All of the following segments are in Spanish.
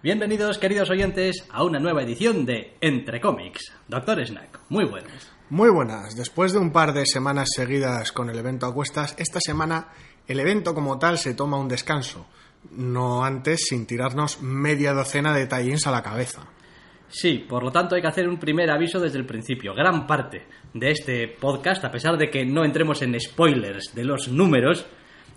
Bienvenidos, queridos oyentes, a una nueva edición de Entre Cómics. Doctor Snack, muy buenas. Muy buenas. Después de un par de semanas seguidas con el evento a cuestas, esta semana el evento como tal se toma un descanso. No antes sin tirarnos media docena de tallins a la cabeza. Sí, por lo tanto hay que hacer un primer aviso desde el principio. Gran parte de este podcast, a pesar de que no entremos en spoilers de los números,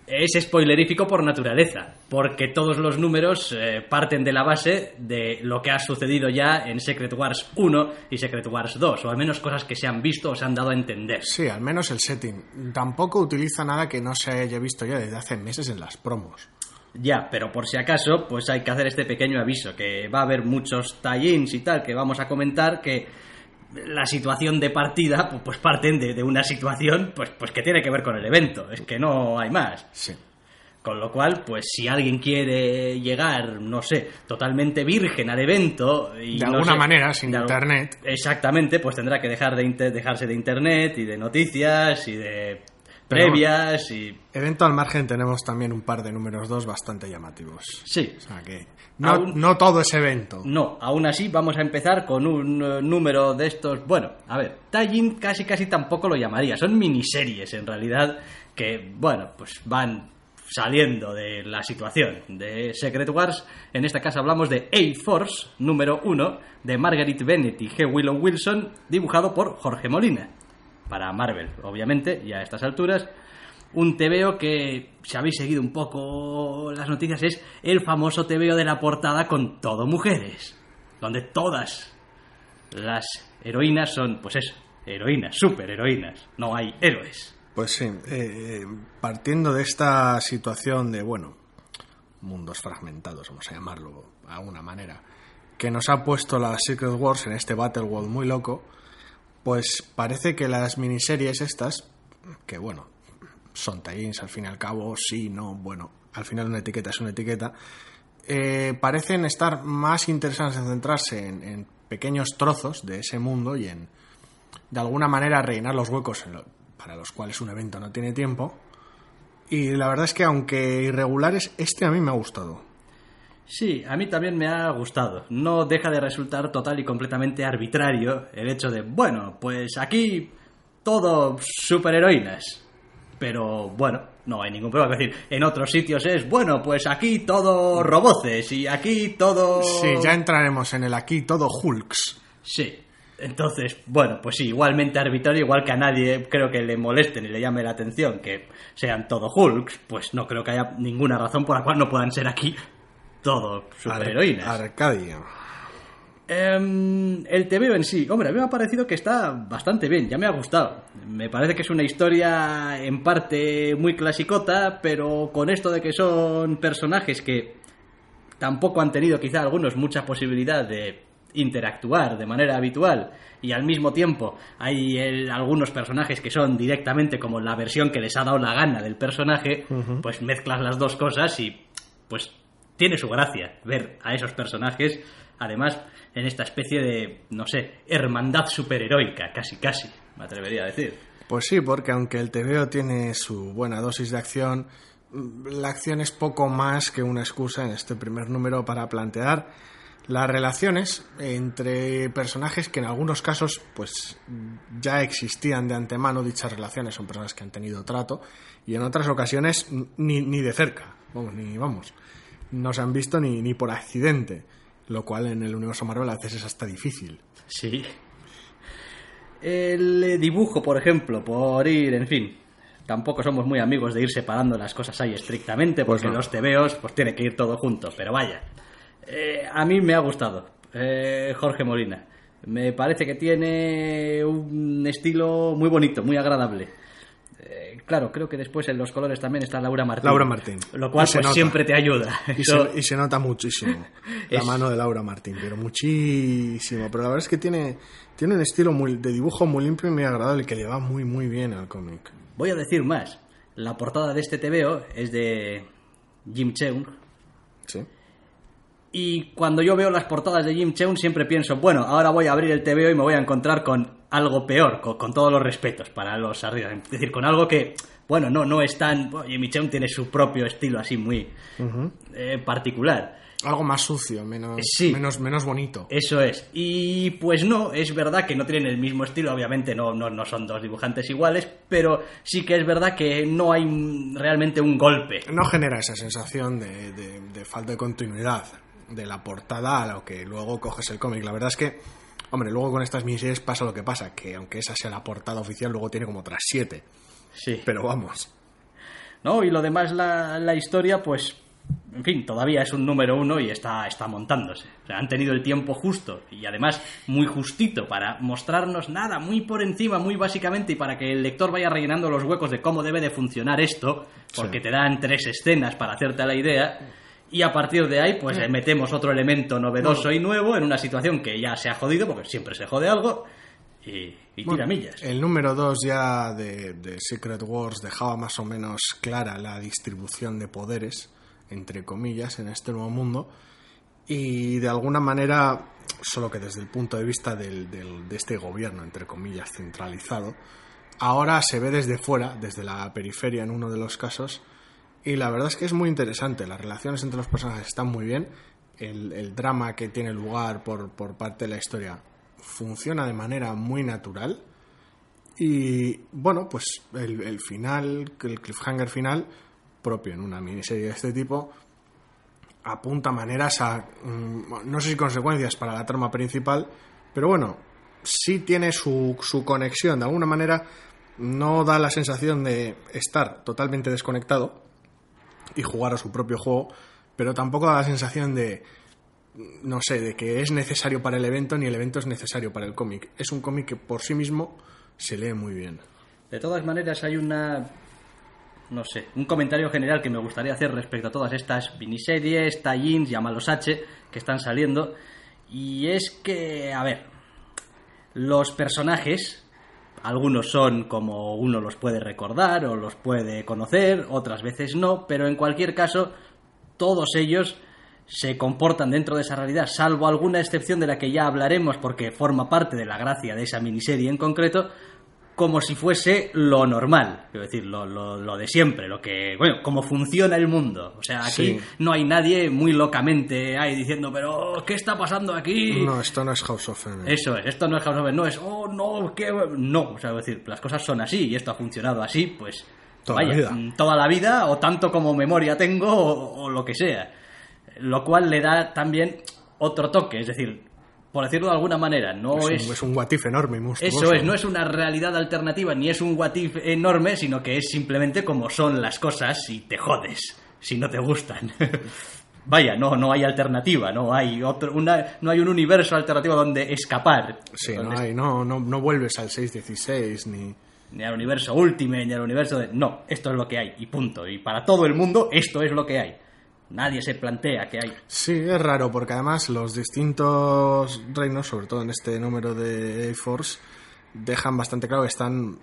es spoilerífico por naturaleza, porque todos los números eh, parten de la base de lo que ha sucedido ya en Secret Wars 1 y Secret Wars 2, o al menos cosas que se han visto o se han dado a entender. Sí, al menos el setting. Tampoco utiliza nada que no se haya visto ya desde hace meses en las promos. Ya, pero por si acaso, pues hay que hacer este pequeño aviso, que va a haber muchos tie-ins y tal que vamos a comentar que la situación de partida pues, pues parten de, de una situación pues, pues que tiene que ver con el evento, es que no hay más. Sí. Con lo cual, pues si alguien quiere llegar, no sé, totalmente virgen al evento... Y De no alguna sé, manera, sin internet. Exactamente, pues tendrá que dejar de inter- dejarse de internet y de noticias y de previas y... Evento al margen tenemos también un par de números 2 bastante llamativos. Sí, O sea que no, Aún- no todo es evento. No, aún así vamos a empezar con un eh, número de estos. Bueno, a ver, tie casi casi tampoco lo llamaría. Son miniseries en realidad que, bueno, pues van saliendo de la situación de Secret Wars. En este caso hablamos de A-Force, número 1, de Margaret Bennett y G. Willow Wilson, dibujado por Jorge Molina. Para Marvel, obviamente, ya a estas alturas. Un TVO que, si habéis seguido un poco las noticias, es el famoso TVO de la portada con todo mujeres. Donde todas las heroínas son, pues eso, heroínas, superheroínas. No hay héroes. Pues sí, eh, partiendo de esta situación de, bueno, mundos fragmentados, vamos a llamarlo de alguna manera, que nos ha puesto la Secret Wars en este Battle World muy loco, pues parece que las miniseries estas, que bueno, son tie-ins al fin y al cabo, sí, no, bueno, al final una etiqueta es una etiqueta, eh, parecen estar más interesadas en centrarse en, pequeños trozos de ese mundo y en, de alguna manera, rellenar los huecos en lo- para los cuales un evento no tiene tiempo. Y la verdad es que, aunque irregulares, este a mí me ha gustado. Sí, a mí también me ha gustado. No deja de resultar total y completamente arbitrario el hecho de, bueno, pues aquí todo superheroínas. Pero bueno, no hay ningún problema. Es decir, en otros sitios es, bueno, pues aquí todo roboces y aquí todo... Sí, ya entraremos en el aquí todo Hulks. Sí. Entonces, bueno, pues sí, igualmente arbitrario, igual que a nadie creo que le moleste ni le llame la atención que sean todo Hulks, pues no creo que haya ninguna razón por la cual no puedan ser aquí todo superheroínas. Ar- Arcadia. Em, el TVO en sí, hombre, a mí me ha parecido que está bastante bien, ya me ha gustado. Me parece que es una historia en parte muy clasicota, pero con esto de que son personajes que tampoco han tenido quizá algunos mucha posibilidad de interactuar de manera habitual y al mismo tiempo hay el- algunos personajes que son directamente como la versión que les ha dado la gana del personaje, pues mezclas las dos cosas y pues tiene su gracia ver a esos personajes, además en esta especie de, no sé, hermandad superheroica, casi casi, me atrevería a decir. Pues sí, porque aunque el TVO tiene su buena dosis de acción, mm, la acción es poco más que una excusa en este primer número para plantear las relaciones entre personajes que en algunos casos pues ya existían de antemano dichas relaciones son personas que han tenido trato y en otras ocasiones ni, ni de cerca vamos ni vamos no se han visto ni, ni por accidente lo cual en el universo Marvel a veces es hasta difícil Sí. El eh, dibujo, por ejemplo, por ir, en fin. Tampoco somos muy amigos de ir separando las cosas ahí estrictamente, Pues porque no. los tebeos pues tiene que ir todo junto. Pero vaya, eh, a mí me ha gustado eh, Jorge Molina. Me parece que tiene un estilo muy bonito, muy agradable. Claro, creo que después en los colores también está Laura Martín. Laura Martín. Lo cual pues, siempre te ayuda. Y Eso- se, y se nota muchísimo la Es- mano de Laura Martín, pero muchísimo. Pero la verdad es que tiene, tiene un estilo muy, de dibujo muy limpio y muy agradable que le va muy, muy bien al cómic. Voy a decir más. La portada de este TVO es de Jim Cheung. Sí. Y cuando yo veo las portadas de Jim Cheung siempre pienso, bueno, ahora voy a abrir el TVO y me voy a encontrar con algo peor, con, con todos los respetos para los arriba. Es decir, con algo que, bueno, no, no es tan... bueno, Jim Cheung tiene su propio estilo así muy eh, particular. Algo más sucio, menos, Sí. menos, menos bonito. Eso es. Y pues no, es verdad que no tienen el mismo estilo, obviamente no, no, no son dos dibujantes iguales, pero sí que es verdad que no hay realmente un golpe. No genera esa sensación de, de- de falta de continuidad de la portada a lo que luego coges el cómic. La verdad es que, hombre, luego con estas miniseries pasa lo que pasa, que aunque esa sea la portada oficial, luego tiene como otras siete. Sí. Pero vamos. ¿no? Y lo demás, la, la historia, pues, en fin, todavía es un número uno y está, está montándose. O sea, han tenido el tiempo justo y además muy justito para mostrarnos nada, muy por encima, muy básicamente, y para que el lector vaya rellenando los huecos de cómo debe de funcionar esto, porque Sí. te dan tres escenas para hacerte la idea. Y a partir de ahí, pues le metemos otro elemento novedoso y nuevo en una situación que ya se ha jodido, porque siempre se jode algo, y, y tira millas. El número 2 ya de, de Secret Wars dejaba más o menos clara la distribución de poderes, entre comillas, en este nuevo mundo. Y de alguna manera, solo que desde el punto de vista del- del- de este gobierno, entre comillas, centralizado, ahora se ve desde fuera, desde la periferia en uno de los casos, y la verdad es que es muy interesante. Las relaciones entre los personajes están muy bien. El, drama que tiene lugar por, por parte de la historia funciona de manera muy natural. Y bueno, pues el, el final, el cliffhanger final, propio en una miniserie de este tipo, apunta maneras a, mm, no sé si consecuencias para la trama principal, pero bueno, sí tiene su, su conexión. De alguna manera no da la sensación de estar totalmente desconectado y jugar a su propio juego, pero tampoco da la sensación de, no sé, de que es necesario para el evento ni el evento es necesario para el cómic. Es un cómic que por sí mismo se lee muy bien. De todas maneras, hay una. No sé, un comentario general que me gustaría hacer respecto a todas estas miniseries, tie-ins, llamalos H, que están saliendo. Y es que, a ver, los personajes, algunos son como uno los puede recordar o los puede conocer, otras veces no, pero en cualquier caso, todos ellos se comportan dentro de esa realidad, salvo alguna excepción de la que ya hablaremos porque forma parte de la gracia de esa miniserie en concreto, como si fuese lo normal, quiero decir, lo, lo, lo de siempre, lo que, bueno, cómo funciona el mundo. O sea, aquí Sí. no hay nadie muy locamente ahí diciendo, pero ¿qué está pasando aquí? No, esto no es House of M. Eso es, esto no es House of M, no es, oh, no, qué... No, o sea, es decir, las cosas son así y esto ha funcionado así, pues... Toda la vaya, vida. mm, toda la vida, o tanto como memoria tengo, o, o lo que sea. Lo cual le da también otro toque, es decir, por decirlo de alguna manera, no es, es... un, es un what if enorme monstruoso. Eso es, no es una realidad alternativa ni es un what if enorme, sino que es simplemente como son las cosas y te jodes si no te gustan. Vaya, no, no hay alternativa, no hay otro, una, no hay un universo alternativo donde escapar. Sí, no, hay, no, no, no vuelves al 616 ni... Ni al universo Ultimate, ni al universo de... No, esto es lo que hay, y punto. Y para todo el mundo, esto es lo que hay. Nadie se plantea que hay. Sí, es raro porque además los distintos reinos, sobre todo en este número de A-Force, dejan bastante claro que están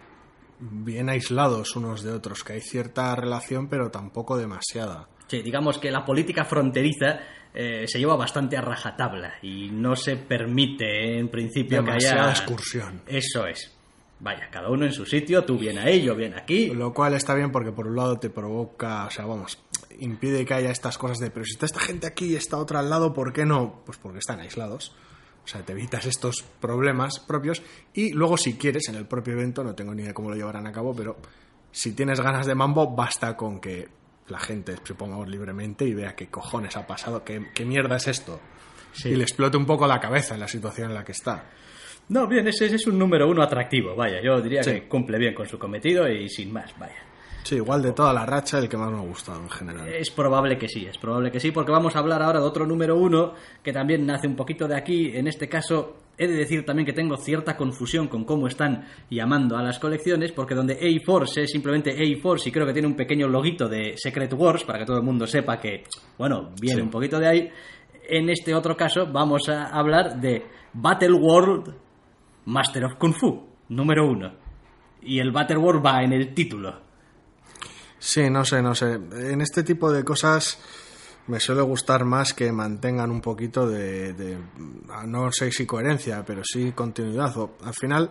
bien aislados unos de otros, que hay cierta relación pero tampoco demasiada. Sí, digamos que la política fronteriza eh, se lleva bastante a rajatabla y no se permite en principio que Demasiada haya... excursión. Eso es. Vaya, cada uno en su sitio, tú bien ahí, yo bien aquí. Lo cual está bien porque por un lado te provoca, o sea, vamos, impide que haya estas cosas de, pero si está esta gente aquí y está otra al lado, ¿por qué no? Pues porque están aislados. O sea, te evitas estos problemas propios y luego si quieres en el propio evento, no tengo ni idea cómo lo llevarán a cabo, pero si tienes ganas de mambo, basta con que la gente se ponga libremente y vea qué cojones ha pasado, qué, qué mierda es esto. Sí. Y le explote un poco la cabeza en la situación en la que está. No, bien, ese, ese es un número uno atractivo, vaya. Yo diría Sí. que cumple bien con su cometido y sin más, vaya. Sí, igual de toda la racha, el que más me ha gustado en general. Es probable que sí, es probable que sí, porque vamos a hablar ahora de otro número uno que también nace un poquito de aquí. En este caso, he de decir también que tengo cierta confusión con cómo están llamando a las colecciones, porque donde A-Force es simplemente A-Force y creo que tiene un pequeño loguito de Secret Wars para que todo el mundo sepa que, bueno, viene Sí. un poquito de ahí. En este otro caso, vamos a hablar de Battle World Master of Kung Fu, número uno. Y el Battle World va en el título. Sí, no sé, no sé. En este tipo de cosas me suele gustar más que mantengan un poquito de, no sé si coherencia, pero sí continuidad. Al final,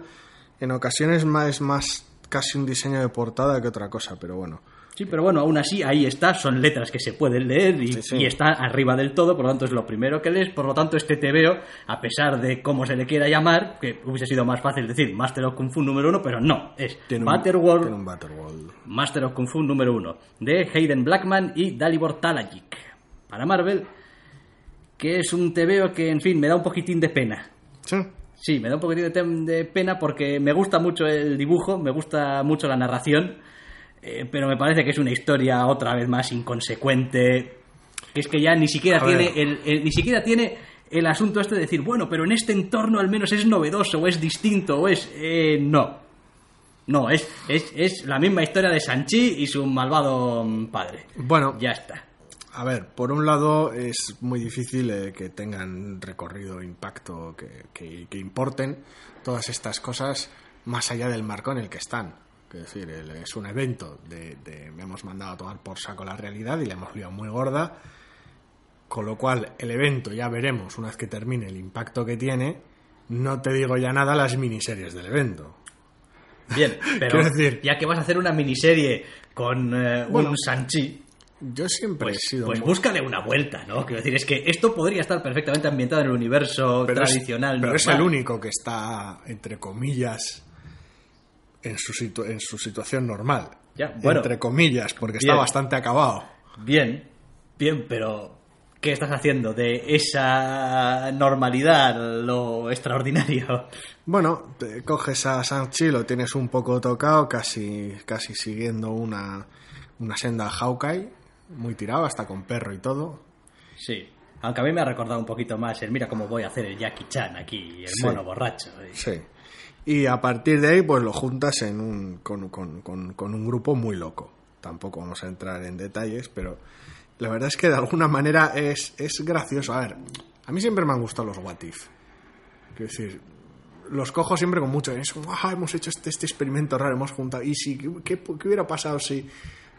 en ocasiones es más casi un diseño de portada que otra cosa, pero bueno. Sí, pero bueno, aún así ahí está, son letras que se pueden leer y, Sí, sí. y está arriba del todo, por lo tanto es lo primero que lees, por lo tanto este TVO, a pesar de cómo se le quiera llamar, que hubiese sido más fácil decir Master of Kung Fu número uno, pero no, es Tiene un- tiene un. Master of Kung Fu número uno, de Hayden Blackman y Dalibor Talajic, para Marvel, que es un TVO que, en fin, me da un poquitín de pena. Sí. Sí, me da un poquitín de, de pena porque me gusta mucho el dibujo, me gusta mucho la narración, eh, pero me parece que es una historia otra vez más inconsecuente, que es que ya ni siquiera tiene el, el- ni siquiera tiene el asunto este de decir, bueno, pero en este entorno al menos es novedoso, o es distinto, o es... eh, no. No, es, es, es la misma historia de Sanchi y su malvado mm, padre. Bueno, Ya está. A ver, por un lado es muy difícil eh, que tengan recorrido, impacto, que, que- que importen todas estas cosas más allá del marco en el que están. Es decir, es un evento de, de- me hemos mandado a tomar por saco la realidad y la hemos liado muy gorda, con lo cual el evento ya veremos una vez que termine el impacto que tiene. No te digo ya nada las miniseries del evento. Bien, pero decir- ya que vas a hacer una miniserie con eh, Bueno, un Sanchi, Yo siempre pues, he sido pues muy- búscale una vuelta, ¿no? Quiero decir, es que esto podría estar perfectamente ambientado en el universo pero es- tradicional. pero es el único que está, entre comillas, en su, situ- en su situación normal. Ya, bueno. entre comillas, porque Bien. está bastante acabado. Bien, bien, pero ¿qué estás haciendo de esa normalidad lo extraordinario? Bueno, te coges a Sanchi, lo tienes un poco tocado, casi, casi siguiendo una, una senda Hawkeye, muy tirado, hasta con perro y todo. Sí. Aunque a mí me ha recordado un poquito más el mira cómo voy a hacer el Jackie Chan aquí, el Sí. mono borracho. eh. Sí. Y a partir de ahí, pues lo juntas en un, con, con- con- con un grupo muy loco. Tampoco vamos a entrar en detalles, pero la verdad es que de alguna manera es, es gracioso. A ver, a mí siempre me han gustado los What If. Quiero decir, los cojo siempre con mucho. Es, "Ah, hemos hecho este, este experimento raro, hemos juntado. ¿Y si, qué, qué- qué hubiera pasado si.?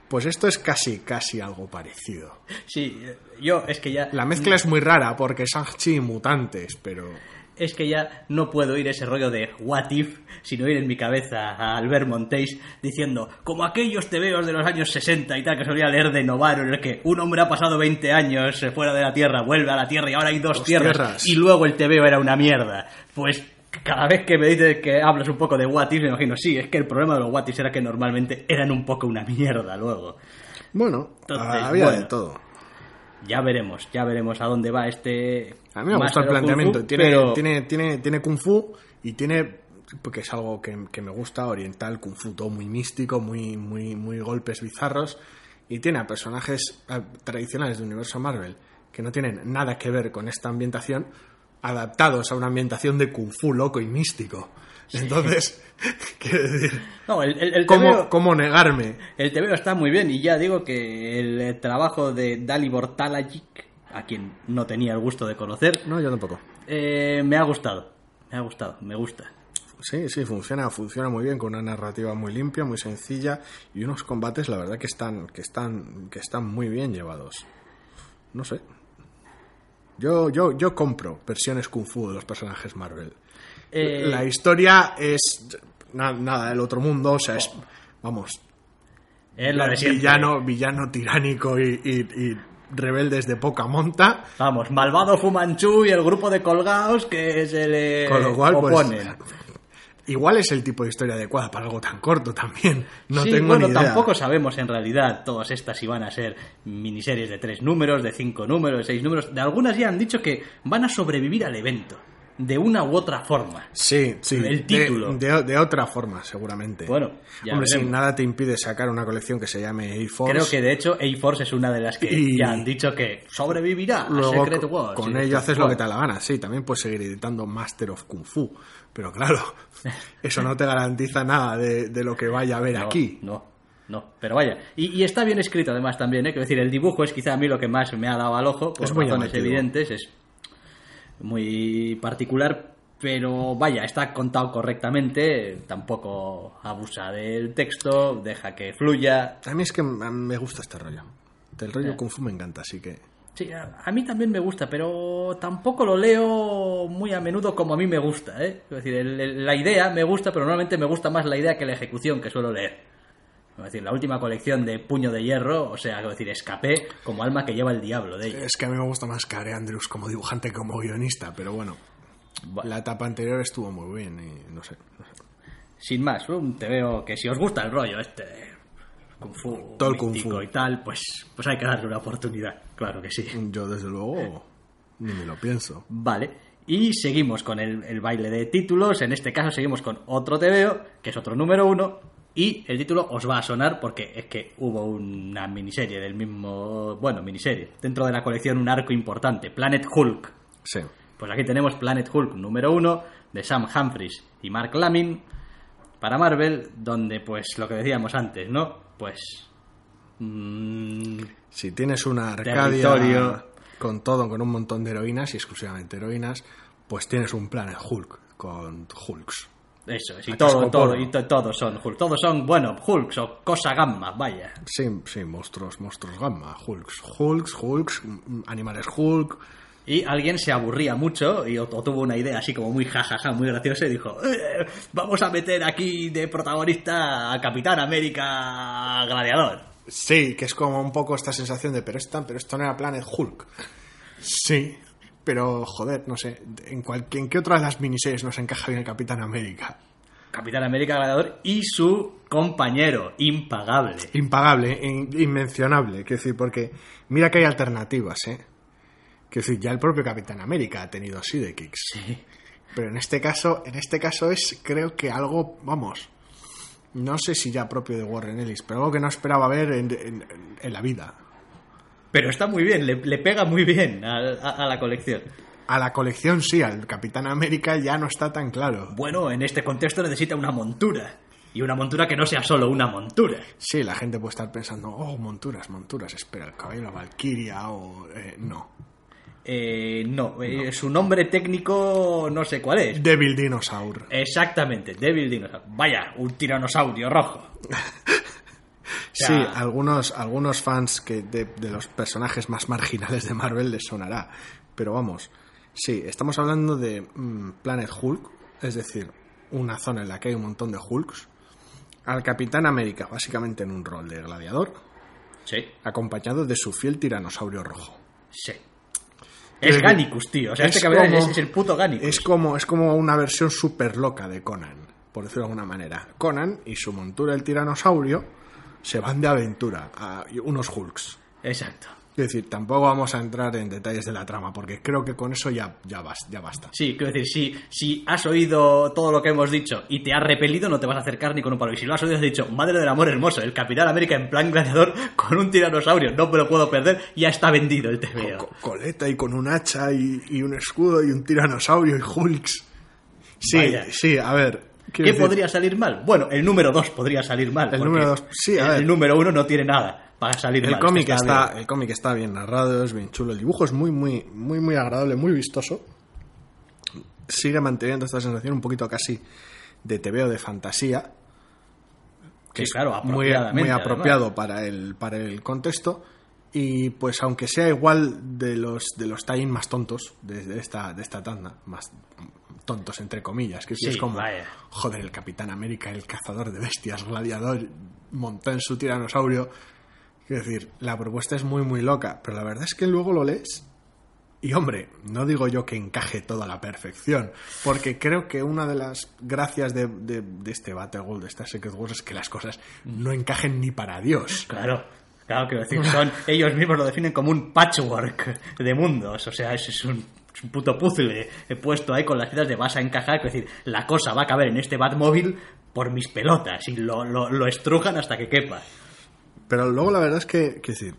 Pues esto es casi, casi algo parecido. Sí, yo es que ya La mezcla es muy rara porque Shang-Chi y mutantes, pero. Es que ya no puedo ir ese rollo de what if, sino ir en mi cabeza a Albert Montéis diciendo, como aquellos tebeos de los años 60 y tal, que solía leer de Novaro, en el que un hombre ha pasado 20 años eh, fuera de la Tierra, vuelve a la Tierra y ahora hay dos, tierras, tierras. y luego el tebeo era una mierda. Pues cada vez que me dices que hablas un poco de what if, me imagino, sí, es que el problema de los what ifs era que normalmente eran un poco una mierda luego. Bueno, Entonces, había bueno. de todo. Ya veremos, ya veremos a dónde va este... A mí me gusta el planteamiento. Fu, Tiene, pero- tiene, tiene, tiene kung fu y tiene, porque es algo que, que me gusta, oriental, kung fu, todo muy místico, muy, muy, muy golpes bizarros. Y tiene a personajes tradicionales del universo Marvel que no tienen nada que ver con esta ambientación, adaptados a una ambientación de kung fu loco y místico. Entonces, quiero decir, No, el, el, el ¿cómo, ¿cómo negarme? El TVO está muy bien y ya digo que el eh, trabajo de Dalibor Talajic, a quien no tenía el gusto de conocer, No, yo tampoco. eh, me ha gustado. Me ha gustado, me gusta. Sí, sí, funciona, funciona muy bien con una narrativa muy limpia, muy sencilla y unos combates, la verdad, que están, que están, que están muy bien llevados. No sé. Yo, yo, yo compro versiones kung fu de los personajes Marvel. Eh, La historia es na- nada del otro mundo, o sea, es, vamos, es lo de siempre. villano, villano tiránico y, y- y rebeldes de poca monta. Vamos, malvado Fumanchu y el grupo de colgados que se le Con lo cual, pues, igual es el tipo de historia adecuada para algo tan corto también. No Sí, tengo bueno, ni idea. tampoco sabemos en realidad todas estas si van a ser miniseries de tres números, de cinco números, de seis números. De algunas ya han dicho que van a sobrevivir al evento. De una u otra forma. Sí, sí. El título. De, de otra forma, seguramente. Bueno, ya Hombre, veremos. nada te impide sacar una colección que se llame A-Force. Creo que de hecho A-Force es una de las que Y- ya han dicho que sobrevivirá a Luego, Secret co- Wars. con ello haces lo que te da la gana. Sí, también puedes seguir editando Master of Kung Fu. Pero claro, eso no te garantiza nada de, de lo que vaya a haber No, aquí. No, no, pero vaya. Y, y está bien escrito además también, ¿eh? Quiero decir, el dibujo es quizá a mí lo que más me ha dado al ojo, por Es muy razones evidentes, es muy particular, pero vaya, está contado correctamente, tampoco abusa del texto, deja que fluya. A mí es que me gusta este rollo. El rollo Eh. Kung Fu me encanta, así que... Sí, a, a mí también me gusta, pero tampoco lo leo muy a menudo como a mí me gusta, ¿eh? Es decir, el- el- la idea me gusta, pero normalmente me gusta más la idea que la ejecución que suelo leer. Es decir, la última colección de Puño de Hierro, o sea, es decir, escapé como alma que lleva el diablo de ella. Es que a mí me gusta más Care Andrews como dibujante que como guionista, pero bueno, Bueno, la etapa anterior estuvo muy bien y no sé. no sé. sin más, un te veo que si os gusta el rollo este de Kung Fu, Todo el Kung Fu. y tal, pues, pues hay que darle una oportunidad, claro que sí. Yo desde luego ni me lo pienso. Vale. Y seguimos con el, el baile de títulos. En este caso seguimos con otro TVO, que es otro número uno. Y el título os va a sonar porque es que hubo una miniserie del mismo... Bueno, miniserie. Dentro de la colección un arco importante. Planet Hulk. Sí. Pues aquí tenemos Planet Hulk número uno de Sam Humphries y Mark Lamin para Marvel, donde pues lo que decíamos antes, ¿no? Pues... mm, Si tienes una Arcadia Territorio. con todo, con un montón de heroínas y exclusivamente heroínas, pues tienes un Planet Hulk con Hulks. Eso, es, y todo, todo, y to- todos son Hulk. Todos son, bueno, Hulks o cosa gamma, vaya. Sí, sí, monstruos, monstruos gamma, Hulks, Hulks, Hulks, animales Hulk. Y alguien se aburría mucho y o, o tuvo una idea así como muy jajaja, muy graciosa y dijo, "Eh, vamos a meter aquí de protagonista a Capitán América Gladiador. Sí, que es como un poco esta sensación de, pero, esta, pero esto no era Planet Hulk. Sí, pero joder, no sé, ¿en, cual- en qué otra de las miniseries nos encaja bien el Capitán América? Capitán América Gladiador y su compañero, impagable. Impagable, in- inmencionable, quiero decir, porque mira que hay alternativas, ¿eh? Quiero decir, ya el propio Capitán América ha tenido sidekicks. Sí. Pero en este caso, en este caso es, creo que algo, vamos, no sé si ya propio de Warren Ellis, pero algo que no esperaba ver en, en- en la vida. Pero está muy bien, le, le pega muy bien a, a- a la colección. A la colección sí, al Capitán América ya no está tan claro. Bueno, en este contexto necesita una montura. Y una montura que no sea solo una montura. Sí, la gente puede estar pensando, oh, monturas, monturas, espera, el la Valkyria o... eh, no. Eh, no, eh, su nombre técnico no sé cuál es. Devil Dinosaur. Exactamente, Devil Dinosaur. Vaya, un tiranosaurio rojo. Sí, algunos, algunos fans que de, de los personajes más marginales de Marvel les sonará. Pero vamos, sí, estamos hablando de mm, Planet Hulk, es decir, una zona en la que hay un montón de Hulks. Al Capitán América, básicamente en un rol de gladiador, Sí, acompañado de su fiel tiranosaurio rojo. sí. Es decir, Gannicus, tío. O sea, es este cabrón es, es el puto Gannicus. Es como, es como una versión súper loca de Conan, por decirlo de alguna manera. Conan y su montura el tiranosaurio se van de aventura a unos Hulks. Exacto. Es decir, tampoco vamos a entrar en detalles de la trama, porque creo que con eso ya, ya, bas- ya basta. Sí, quiero decir, si, si has oído todo lo que hemos dicho y te has repelido, no te vas a acercar ni con un palo. Y si lo has oído, has dicho, madre del amor hermoso, el Capitán América en plan gladiador con un tiranosaurio, no me lo puedo perder, ya está vendido el TVO. Co- coleta y con un hacha y, y un escudo y un tiranosaurio y Hulks. Sí, Vaya. sí, a ver. ¿Qué decir, podría salir mal? Bueno, el número 2 podría salir mal. El número dos, sí, a el, ver. el número 1 no tiene nada para salir mal. El cómic, bien. está, el cómic está bien narrado, es bien chulo. El dibujo es muy, muy, muy, muy agradable, muy vistoso. Sigue manteniendo esta sensación un poquito casi de TVO de fantasía. Sí, claro, muy, apropiadamente, muy además. apropiado para el, para el contexto. Y pues aunque sea igual de los de los tie más tontos de, de esta, de esta tanda, más tontos entre comillas, que Sí, es como vaya. joder, el Capitán América, el cazador de bestias, gladiador, montado en su tiranosaurio. Quiero decir, la propuesta es muy muy loca, pero la verdad es que luego lo lees y hombre, no digo yo que encaje todo a la perfección, porque creo que una de las gracias de, de- de este Battle World, de esta Secret Wars, es que las cosas no encajen ni para Dios. Claro, claro, quiero decir, son, ellos mismos lo definen como un patchwork de mundos. O sea, es, es un, es un puto puzzle he puesto ahí con las piezas de vas a encajar, es decir, la cosa va a caber en este Batmóvil por mis pelotas y lo, lo, lo estrujan hasta que quepa. Pero luego la verdad es que, que decir,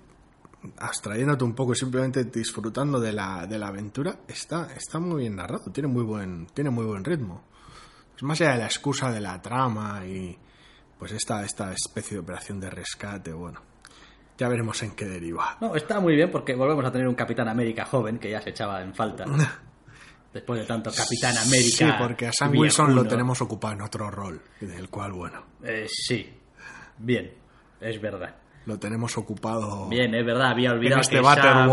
abstrayéndote un poco y simplemente disfrutando de la, de la aventura, está, está muy bien narrado, tiene muy buen, tiene muy buen ritmo. Es más allá de la excusa de la trama y pues esta, esta especie de operación de rescate, bueno. Ya veremos en qué deriva. No, está muy bien porque volvemos a tener un Capitán América joven que ya se echaba en falta. Después de tanto Capitán América. Sí, porque a Sam Wilson lo tenemos ocupado en otro rol, del cual, bueno. Eh, sí, bien, es verdad. Lo tenemos ocupado. Bien, es verdad, había olvidado este que Sam,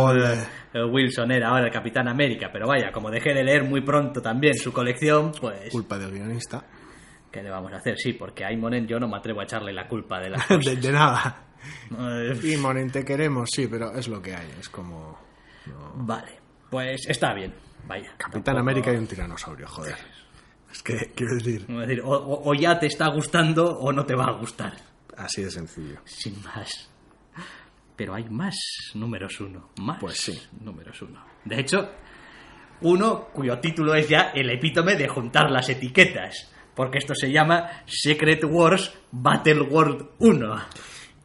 eh, Wilson era ahora el Capitán América, pero vaya, como dejé de leer muy pronto también su colección, pues Culpa del guionista. ¿Qué le vamos a hacer? Sí, porque a Imonen yo no me atrevo a echarle la culpa de las De, cosas. de nada. Eh, Y Monen, te queremos, sí, pero es lo que hay. Es como. Vale, pues está bien, vaya. Capitán tampoco- América y un tiranosaurio, joder. Es que, quiero decir, decir, o, o- o ya te está gustando o no te va a gustar. así de sencillo. Sin más. Pero hay más números uno. Más Pues sí. números uno. De hecho, uno cuyo título es ya el epítome de juntar las etiquetas. Porque esto se llama Secret Wars Battle World 1.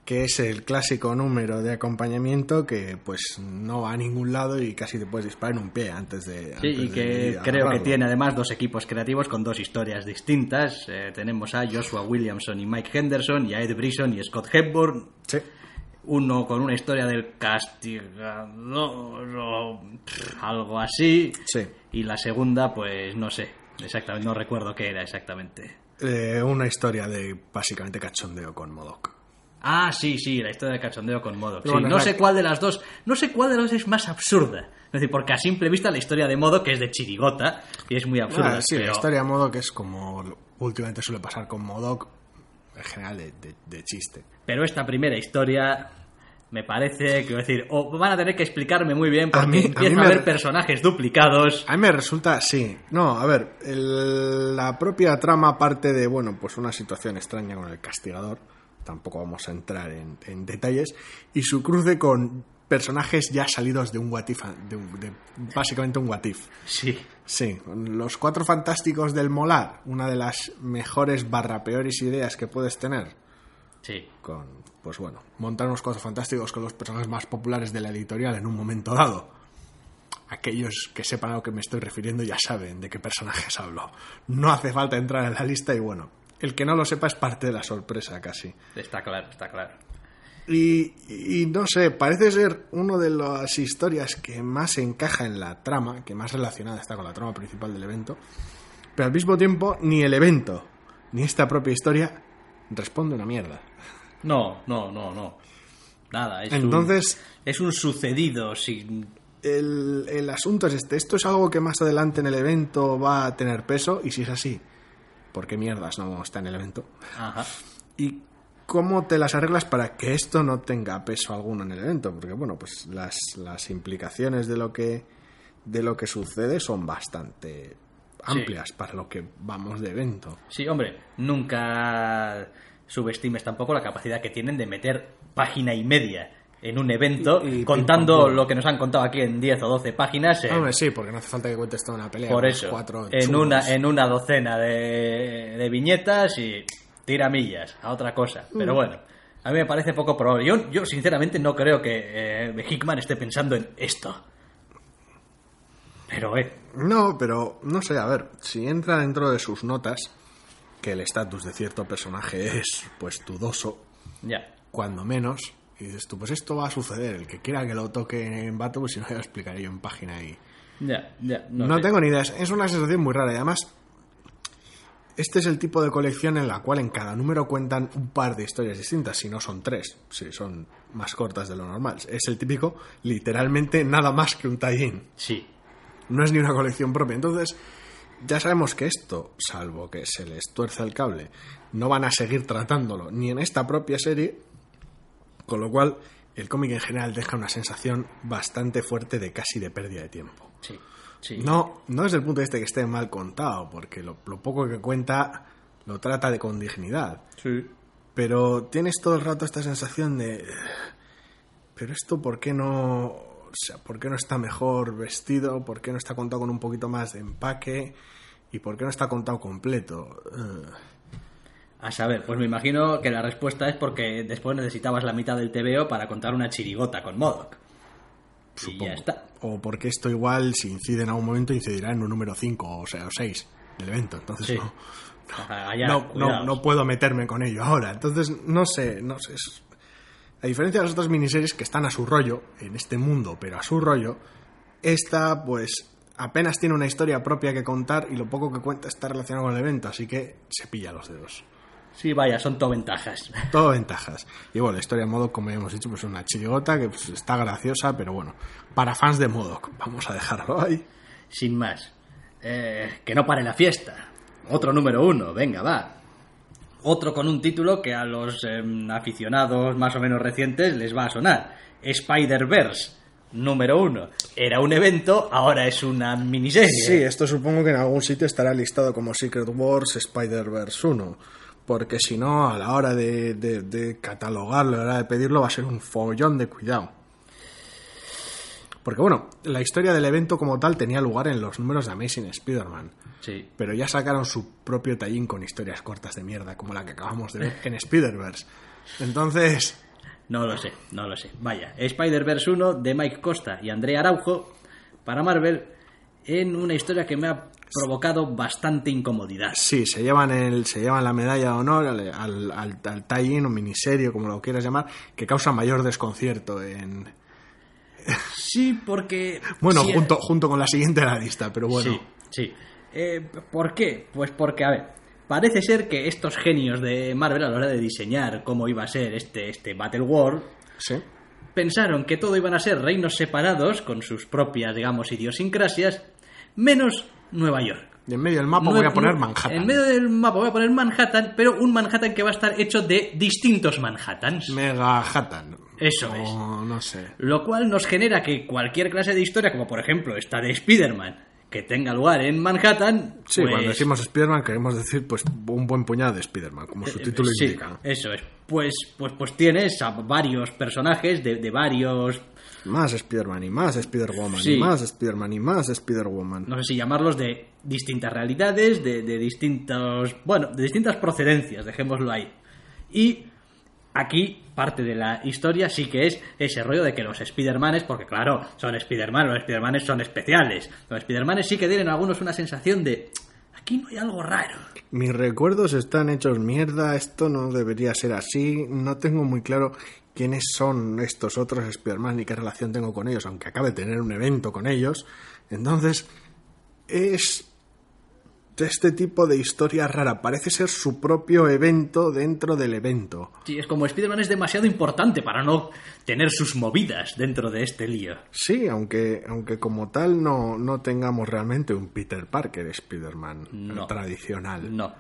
Que es el clásico número de acompañamiento que, pues, no va a ningún lado y casi te puedes disparar en un pie antes de. Sí, antes y que creo que tiene además dos equipos creativos con dos historias distintas. Eh, tenemos a Joshua Williamson y Mike Henderson, y a Ed Brisson y Scott Hepburn. Sí. Uno con una historia del castigador o algo así. Sí. Y la segunda, pues no sé, exactamente, no recuerdo qué era exactamente. Eh, una historia de básicamente cachondeo con Modoc. Ah, sí, sí, la historia de cachondeo con Modoc. Pero Sí, bueno, no sé cuál de las dos, no sé cuál de las dos es más absurda. Es decir, porque a simple vista la historia de Modoc es de chirigota y es muy absurda. Ah, sí, pero- la historia de Modoc es como últimamente suele pasar con Modoc, en general de, de- de chiste. Pero esta primera historia me parece, quiero decir, o van a tener que explicarme muy bien porque A mí- a mí a, me- haber personajes duplicados. A mí me resulta, sí. No, a ver, el- la propia trama parte de, bueno, pues una situación extraña con el castigador. Tampoco vamos a entrar en, en detalles. Y su cruce con personajes ya salidos de un what if, de, un- de básicamente un what if. Sí, Sí, los cuatro fantásticos del molar, una de las mejores barra peores ideas que puedes tener. sí. Con, pues bueno, montar unos cuatro fantásticos con los personajes más populares de la editorial en un momento dado. Aquellos que sepan a lo que me estoy refiriendo ya saben de qué personajes hablo. No hace falta entrar en la lista y bueno, el que no lo sepa es parte de la sorpresa casi. Está claro, está claro. Y, y no sé, parece ser una de las historias que más encaja en la trama, que más relacionada está con la trama principal del evento, pero al mismo tiempo ni el evento ni esta propia historia responde una mierda. No, no, no, no. Nada, es Entonces, un, es un sucedido sin... el, el asunto es este. Esto es algo que más adelante en el evento va a tener peso, y si es así, ¿por qué mierdas no está en el evento? Ajá. ¿Y cómo te las arreglas para que esto no tenga peso alguno en el evento? Porque, bueno, pues las, las implicaciones de lo que de lo que sucede son bastante amplias para lo que vamos de evento. Sí, hombre, nunca subestimes tampoco la capacidad que tienen de meter página y media en un evento, Y- y contando lo que nos han contado aquí en 10 o 12 páginas. eh, sí, porque no hace falta que cuentes toda una pelea. por con eso, Cuatro en una, en una docena de, de viñetas y tiramillas a otra cosa. Mm. Pero bueno, a mí me parece poco probable. Yo, yo sinceramente no creo que eh, Hickman esté pensando en esto. Pero, eh, No, pero no sé, a ver, si entra dentro de sus notas que el estatus de cierto personaje es, pues, dudoso, ya. cuando menos, y dices tú, pues esto va a suceder, el que quiera que lo toque en Battle, pues si no, ya lo explicaré yo en página y... Ya, ya. No, No, tengo ni idea, es una sensación muy rara y además... Este es el tipo de colección en la cual en cada número cuentan un par de historias distintas, si no son tres, si son más cortas de lo normal. Es el típico, literalmente, nada más que un tie-in. Sí, no es ni una colección propia. Entonces, ya sabemos que esto, salvo que se les tuerza el cable, no van a seguir tratándolo ni en esta propia serie, con lo cual el cómic en general deja una sensación bastante fuerte de casi de pérdida de tiempo. sí, sí. No, no desde el punto de vista que esté mal contado, porque lo, lo poco que cuenta lo trata de con dignidad, Sí. pero tienes todo el rato esta sensación de... Pero esto, ¿por qué no, O sea, ¿por qué no está mejor vestido? ¿Por qué no está contado con un poquito más de empaque? ¿Y por qué no está contado completo? Eh, A saber, pues me imagino que la respuesta es porque después necesitabas la mitad del TVO para contar una chirigota con Modoc. Y supongo. ya está. O porque esto igual, si incide en algún momento, incidirá en un número 5 o sea, o 6 del evento. Entonces Sí. no, Allá, no, puedo meterme con ello ahora. Entonces, no sé, no sé. es- A diferencia de las otras miniseries que están a su rollo, en este mundo, pero a su rollo, esta, pues, apenas tiene una historia propia que contar y lo poco que cuenta está relacionado con el evento, así que se pilla los dedos. Sí, vaya, son todo ventajas. Todo ventajas. Y bueno, la historia de Modoc, como ya hemos dicho, pues es una chirigota que pues, está graciosa, pero bueno, para fans de Modoc, vamos a dejarlo ahí. Sin más. Eh, que no pare la fiesta. Otro número uno, venga, va. Otro con un título que a los em, aficionados más o menos recientes les va a sonar. Spider-Verse, número uno. Era un evento, ahora es una miniserie. Sí, esto supongo que en algún sitio estará listado como Secret Wars Spider-Verse 1. Porque si no, a la hora de, de- de catalogarlo, a la hora de pedirlo, va a ser un follón de cuidado. Porque bueno, la historia del evento como tal tenía lugar en los números de Amazing Spider-Man. Sí. Pero ya sacaron su propio tallín con historias cortas de mierda, como la que acabamos de ver en Spider-Verse. Entonces, No lo sé, no lo sé. Vaya, Spider-Verse 1 de Mike Costa y Andrea Araujo para Marvel en una historia que me ha provocado bastante incomodidad. sí, se llevan, el, se llevan la medalla de honor al, al, al, al tie-in o miniserie, como lo quieras llamar, que causa mayor desconcierto en, Sí, porque... Bueno, sí, junto, junto con la siguiente de la lista, pero bueno. Sí, sí. Eh, ¿Por qué? Pues porque, a ver, parece ser que estos genios de Marvel a la hora de diseñar cómo iba a ser este, este Battle World, Sí. pensaron que todo iban a ser reinos separados con sus propias, digamos, idiosincrasias, menos Nueva York. Y en medio del mapa voy a poner Manhattan. En medio del mapa voy a poner Manhattan, pero un Manhattan que va a estar hecho de distintos Manhattans. Mega Eso O es. no sé. Lo cual nos genera que cualquier clase de historia, como por ejemplo esta de Spider-Man, que tenga lugar en Manhattan, Sí, pues- cuando decimos Spider-Man queremos decir pues un buen puñado de Spider-Man, como su título Eh, Sí, indica. Eso es. Pues, pues, pues tienes a varios personajes de, de varios, Más Spider-Man y más Spider-Woman Sí. y más Spider-Man y más Spider-Woman. no sé si llamarlos de distintas realidades, de, de distintos, bueno, de distintas procedencias, dejémoslo ahí. Y aquí parte de la historia sí que es ese rollo de que los Spider-Manes, porque claro, son Spider-Man, los Spider-Manes son especiales. Los Spider-Manes sí que tienen a algunos una sensación de aquí no hay algo raro. Mis recuerdos están hechos mierda, esto no debería ser así, no tengo muy claro quiénes son estos otros Spider-Man ni qué relación tengo con ellos, aunque acabe de tener un evento con ellos. Entonces, es este tipo de historia rara, parece ser su propio evento dentro del evento. Sí, es como Spider-Man es demasiado importante para no tener sus movidas dentro de este lío. Sí, aunque, aunque como tal no, no tengamos realmente un Peter Parker Spider-Man No. tradicional. No.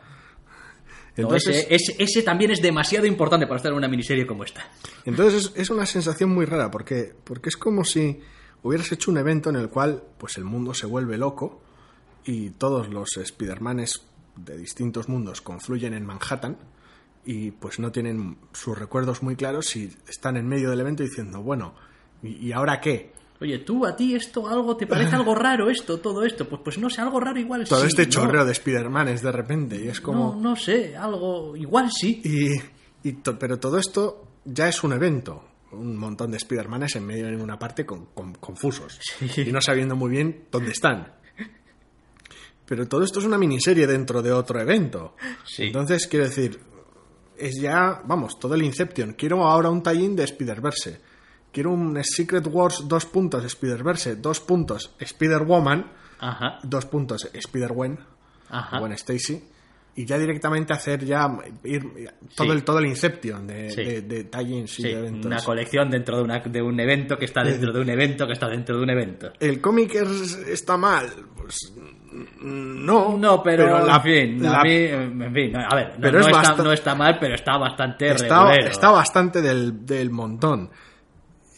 Entonces, No, ese, ese- ese también es demasiado importante para estar en una miniserie como esta. Entonces es, es una sensación muy rara porque, porque es como si hubieras hecho un evento en el cual pues el mundo se vuelve loco y todos los Spider-Manes de distintos mundos confluyen en Manhattan y pues no tienen sus recuerdos muy claros y están en medio del evento diciendo, bueno, ¿y, y ahora qué? Oye, tú a ti esto algo te parece algo raro esto, todo esto. Pues, pues no sé, algo raro igual Todo sí. este ¿no? chorreo de Spider-Manes de repente y es como... No, no sé, algo igual sí. Y, y to- pero todo esto ya es un evento. Un montón de Spider-Manes en medio de una parte con- con- confusos. Sí. Y no sabiendo muy bien dónde están. Pero todo esto es una miniserie dentro de otro evento. Sí. Entonces, quiero decir, es ya, vamos, todo el Inception. Quiero ahora un tie-in de Spider-Verse. Quiero un Secret Wars, dos puntos, Spider-Verse, dos puntos, Spider-Woman, dos puntos, Spider-Gwen. Gwen Stacy y ya directamente hacer ya ir todo Sí. el todo el Inception de, Sí. de, de Sí, de eventos. una colección dentro de, una- de un evento que está dentro de un evento que está dentro de un evento. el cómic es- está mal pues no No, pero, la- fin, la- a mí, en fin, a ver, no, Pero no es está, basta- no está mal, pero está bastante está, regulero. está bastante del, del montón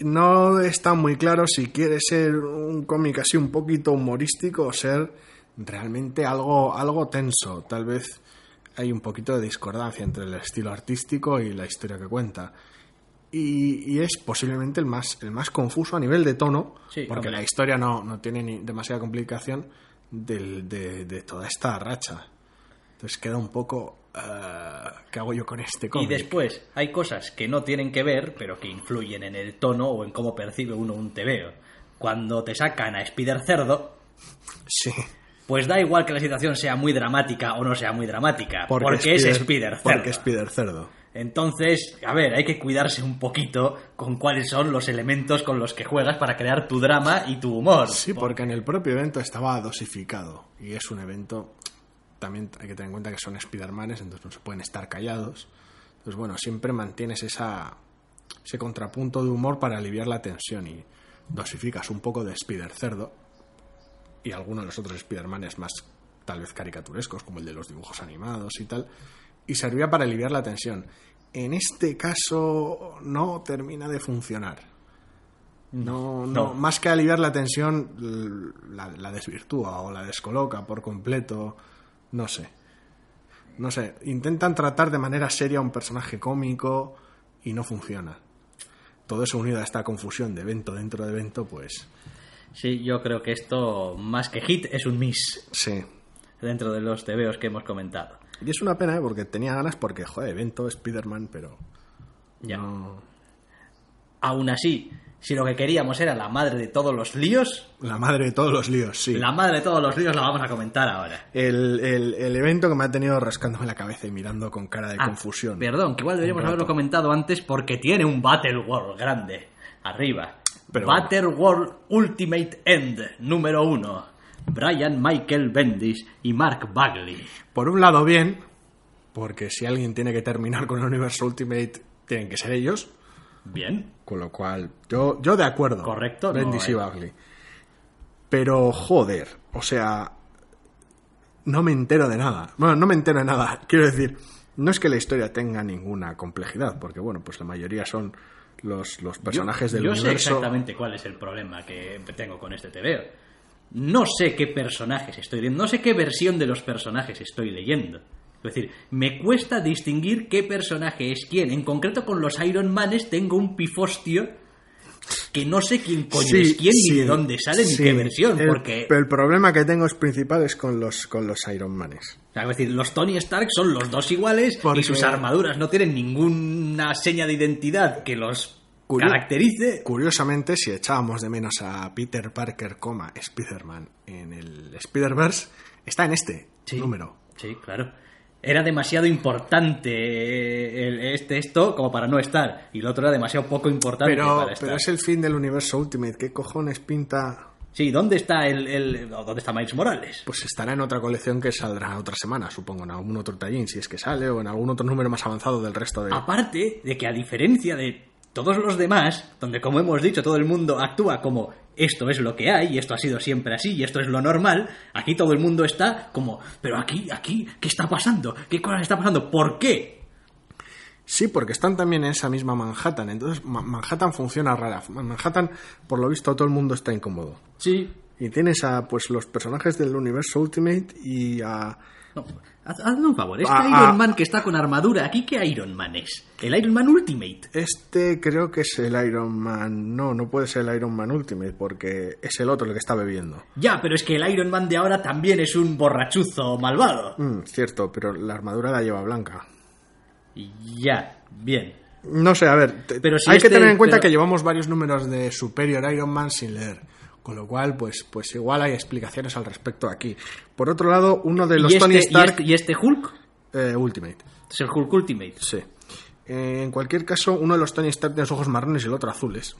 no está muy claro si quiere ser un cómic así un poquito humorístico o ser realmente algo algo tenso tal vez hay un poquito de discordancia entre el estilo artístico y la historia que cuenta y, y es posiblemente el más, el más confuso a nivel de tono, Sí, porque hombre. la historia no, no tiene ni demasiada complicación del- de, de toda esta racha. Entonces queda un poco... eh, ¿Qué hago yo con este Y cómic? después hay cosas que no tienen que ver, pero que influyen en el tono o en cómo percibe uno un TVO. Cuando te sacan a Spider Cerdo, Sí, pues da igual que la situación sea muy dramática o no sea muy dramática, porque, es Spider Cerdo. Porque es Spider Cerdo. Entonces, a ver, hay que cuidarse un poquito con cuáles son los elementos con los que juegas para crear tu drama y tu humor. Sí, porque en el propio evento estaba dosificado. Y es un evento. También hay que tener en cuenta que son Spider-Manes, entonces no se pueden estar callados. Entonces, bueno, siempre mantienes esa, ese contrapunto de humor para aliviar la tensión y dosificas un poco de Spider Cerdo y algunos de los otros Spider-Manes más tal vez caricaturescos, como el de los dibujos animados y tal, y servía para aliviar la tensión. En este caso no termina de funcionar. No, no, No. más que aliviar la tensión, la, la desvirtúa o la descoloca por completo. No sé. No sé. Intentan tratar de manera seria a un personaje cómico y no funciona. Todo eso unido a esta confusión de evento dentro de evento, pues Sí, yo creo que esto, más que hit, es un miss sí. dentro de los TVOs que hemos comentado. Y es una pena, ¿eh? porque tenía ganas, porque, joder, evento Spider-Man, pero Ya. no. Aún así, si lo que queríamos era la madre de todos los líos, La madre de todos los líos, sí. la madre de todos los líos la vamos a comentar ahora. El, el- el evento que me ha tenido rascándome la cabeza y mirando con cara de Ah, confusión. Perdón, que igual deberíamos haberlo comentado antes porque tiene un Battle World grande arriba. Pero Battle World Ultimate End número uno. Brian Michael Bendis y Mark Bagley. Por un lado, bien, porque si alguien tiene que terminar con el universo Ultimate, tienen que ser ellos. Bien. Con lo cual, yo, yo de acuerdo. Correcto, no Bendis y Bagley. Pero, joder, o sea, no me entero de nada. Bueno, no me entero de nada. Quiero decir, no es que la historia tenga ninguna complejidad, porque, bueno, pues la mayoría son los, los personajes yo, del yo sé universo. exactamente cuál es el problema que tengo con este TVO. No sé qué personajes estoy leyendo, no sé qué versión de los personajes estoy leyendo. Es decir, me cuesta distinguir qué personaje es quién. En concreto con los Iron Manes tengo un pifostio que no sé quién coño Sí, es quién, sí, ni de dónde sale, sí. ni qué versión. El- porque, Pero el problema que tengo es principal es con los, con los Iron Manes. o sea, es decir, los Tony Stark son los dos iguales Porque- y sus armaduras no tienen ninguna seña de identidad que los Curio- caracterice. Curiosamente, si echábamos de menos a Peter Parker, coma, Spider-Man en el Spider-Verse, está en este número. Sí, claro. Era demasiado importante el- este esto como para no estar. Y el otro era demasiado poco importante Pero, para estar. pero es el fin del universo Ultimate. ¿Qué cojones pinta? Sí, ¿dónde está el, el- ¿Dónde está Miles Morales? Pues estará en otra colección que saldrá otra semana, supongo, en algún otro tallín, si es que sale, o en algún otro número más avanzado del resto de... Aparte de que a diferencia de todos los demás, donde como hemos dicho todo el mundo actúa como esto es lo que hay y esto ha sido siempre así y esto es lo normal, aquí todo el mundo está como, pero aquí, aquí, ¿qué está pasando? ¿Qué cosas está pasando? ¿Por qué? Sí, porque están también en esa misma Manhattan. Entonces, Ma- Manhattan funciona rara. Manhattan, por lo visto, todo el mundo está incómodo. Sí. Y tienes a pues los personajes del universo Ultimate y a No, haz- hazme un favor, este Ah, Iron ah. Man que está con armadura, ¿aquí qué Iron Man es? El Iron Man Ultimate. este creo que es el Iron Man. No, no puede ser el Iron Man Ultimate porque es el otro el que está bebiendo. Ya, pero es que el Iron Man de ahora también es un borrachuzo malvado. Mm, cierto, pero la armadura la lleva blanca. Ya, bien. No sé, a ver, te- Pero si hay este- que tener en cuenta pero- que llevamos varios números de Superior Iron Man sin leer. Con lo cual, pues, pues igual hay explicaciones al respecto aquí. Por otro lado, uno de los ¿Y, Tony este, y, Stark este, y este Hulk? eh, Ultimate. Es el Hulk Ultimate. Sí. Eh, en cualquier caso, uno de los Tony Stark tiene los ojos marrones y el otro azules.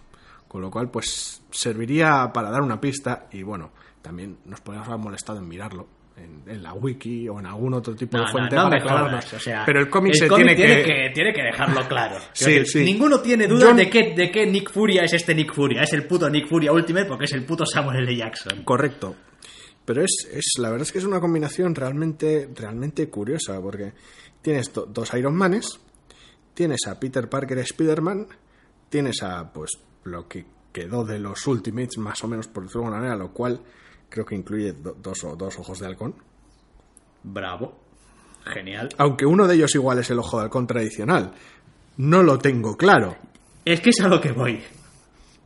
Con lo cual, pues serviría para dar una pista y bueno, también nos podríamos haber molestado en mirarlo en, en la wiki o en algún otro tipo No, de no, fuente no para me aclararnos. jodas, o sea, Pero el cómic se cómic tiene, que... tiene que dejarlo claro. Sí, sí. Ninguno tiene duda de, qué, de qué Nick Furia es este Nick Furia. Es el puto Nick Furia Ultimate porque es el puto Samuel L. Jackson. Correcto. Pero es, es la verdad es que es una combinación realmente realmente curiosa porque tienes do- dos Iron Manes, tienes a Peter Parker Spider-Man, tienes a pues lo que quedó de los Ultimates más o menos por decirlo de alguna manera, lo cual creo que incluye do- dos, dos ojos de halcón. Bravo. Genial. Aunque uno de ellos igual es el ojo de halcón tradicional. No lo tengo claro. Es que es a lo que voy.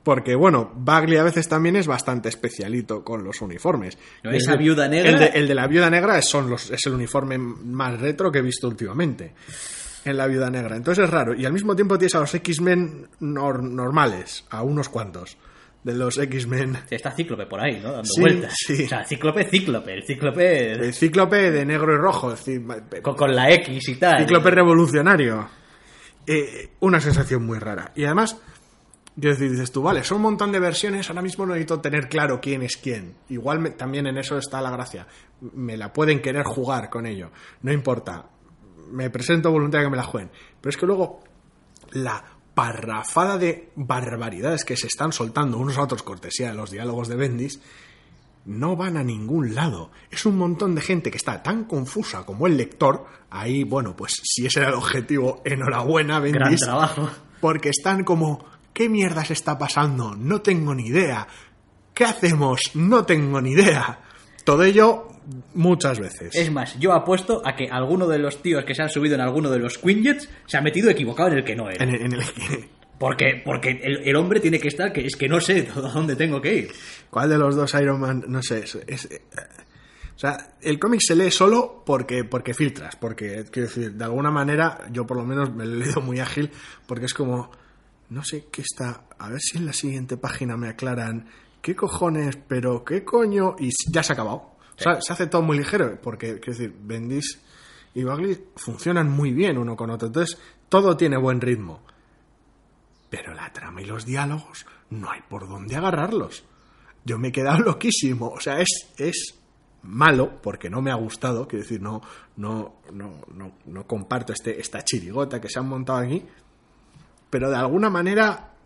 Porque, bueno, Bagley a veces también es bastante especialito con los uniformes. No, esa viuda negra- El de, el de la viuda negra es, son los, es el uniforme más retro que he visto últimamente. En la viuda negra. Entonces es raro. Y al mismo tiempo tienes a los X-Men nor- normales, a unos cuantos. De los X-Men. Está Cíclope por ahí, ¿no? Dando Sí, vueltas. sí. O sea, Cíclope, Cíclope. El Cíclope El cíclope de negro y rojo. con, con la X y tal. Cíclope revolucionario. Eh, una sensación muy rara. Y además, yo dices tú, vale, son un montón de versiones, ahora mismo no necesito tener claro quién es quién. Igual me- también en eso está la gracia. Me la pueden querer jugar con ello. No importa. Me presento voluntario que me la jueguen. Pero es que luego la parrafada de barbaridades que se están soltando unos a otros cortesía de los diálogos de Bendis no van a ningún lado. Es un montón de gente que está tan confusa como el lector. Ahí, bueno, pues si ese era el objetivo, enhorabuena, Gran Bendis. trabajo. Porque están como, ¿qué mierda se está pasando? No tengo ni idea. ¿Qué hacemos? No tengo ni idea. Todo ello muchas veces. Es más, yo apuesto a que alguno de los tíos que se han subido en alguno de los Quinjets se ha metido equivocado en el que no era. En el, en el que- Porque, porque el, el hombre tiene que estar, que es que no sé a dónde tengo que ir. ¿Cuál de los dos Iron Man? No sé. Es, es- eh, o sea, el cómic se lee solo porque, porque filtras. Porque, quiero decir, de alguna manera, yo por lo menos me lo he leído muy ágil. Porque es como, no sé qué está. A ver si en la siguiente página me aclaran qué cojones, pero qué coño. Y ya se ha acabado. Se hace todo muy ligero. Porque, quiero decir, Bendis y Bagley funcionan muy bien uno con otro. Entonces, todo tiene buen ritmo. Pero la trama y los diálogos no hay por dónde agarrarlos. Yo me he quedado loquísimo. O sea, es, es malo porque no me ha gustado. Quiero decir, no, no, no, no, no comparto este, esta chirigota que se han montado aquí. Pero de alguna manera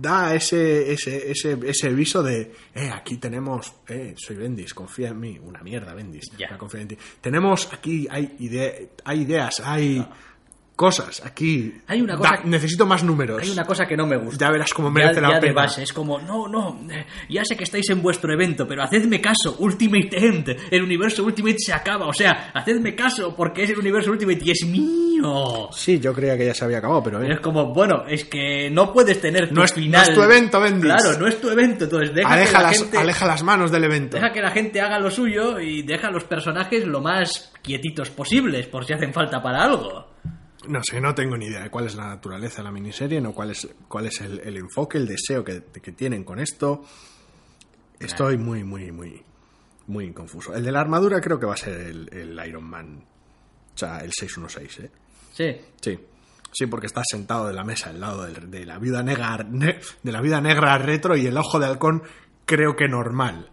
da ese, ese, ese, ese viso de, eh, aquí tenemos, eh, soy Bendis, confía en mí. Una mierda, Bendis. Ya. no confía en ti. Tenemos aquí, hay, ide- hay ideas, hay cosas aquí. Hay una cosa- Da- necesito más números. Hay una cosa que no me gusta. Ya verás cómo merece Ya- la ya de pena. base, es como, no, no, eh, ya sé que estáis en vuestro evento, pero hacedme caso, Ultimate End, el universo Ultimate se acaba, o sea, hacedme caso porque es el universo Ultimate y es mío. Sí, yo creía que ya se había acabado, pero... Eh, es como, bueno, es que no puedes tener tu No es- no final. es tu evento, Bendis. Claro, no es tu evento, entonces deja que aleja, la las, gente... aleja las manos del evento. Deja que la gente haga lo suyo y deja a los personajes lo más quietitos posibles, por si hacen falta para algo. No sé, no tengo ni idea de cuál es la naturaleza de la miniserie, no cuál es, cuál es el, el enfoque, el deseo que, que tienen con esto. Estoy muy, muy, muy, muy confuso. El de la armadura creo que va a ser el, el Iron Man, o sea, el 616, ¿eh? Sí. Sí. Sí, porque está sentado de la mesa al lado de, la viuda negra, ne- de la viuda negra retro y el ojo de halcón creo que normal.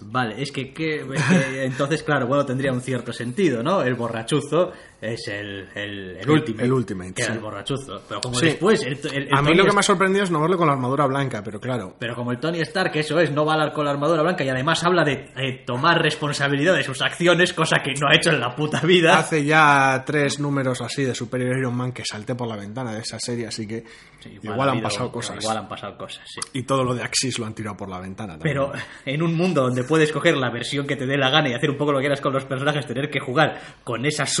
Vale, es que, que- es que entonces, claro, bueno, tendría un cierto sentido, ¿no? El borrachuzo es el, el, el último. el Ultimate, Que era sí. el borrachuzo. Pero como Sí. después, el, el- el A mí lo que me ha sorprendido es no verlo con la armadura blanca, pero claro, Pero como el Tony Stark, eso es, no va a hablar con la armadura blanca y además habla de eh, tomar responsabilidad de sus acciones, cosa que no ha hecho en la puta vida. Hace ya tres números así de Superior Iron Man que salté por la ventana de esa serie, así que Sí, igual, ha han habido- pasado cosas. Igual han pasado cosas, sí. Y todo lo de Axis lo han tirado por la ventana. también. Pero en un mundo donde puedes coger la versión que te dé la gana y hacer un poco lo que quieras con los personajes, tener que jugar con esas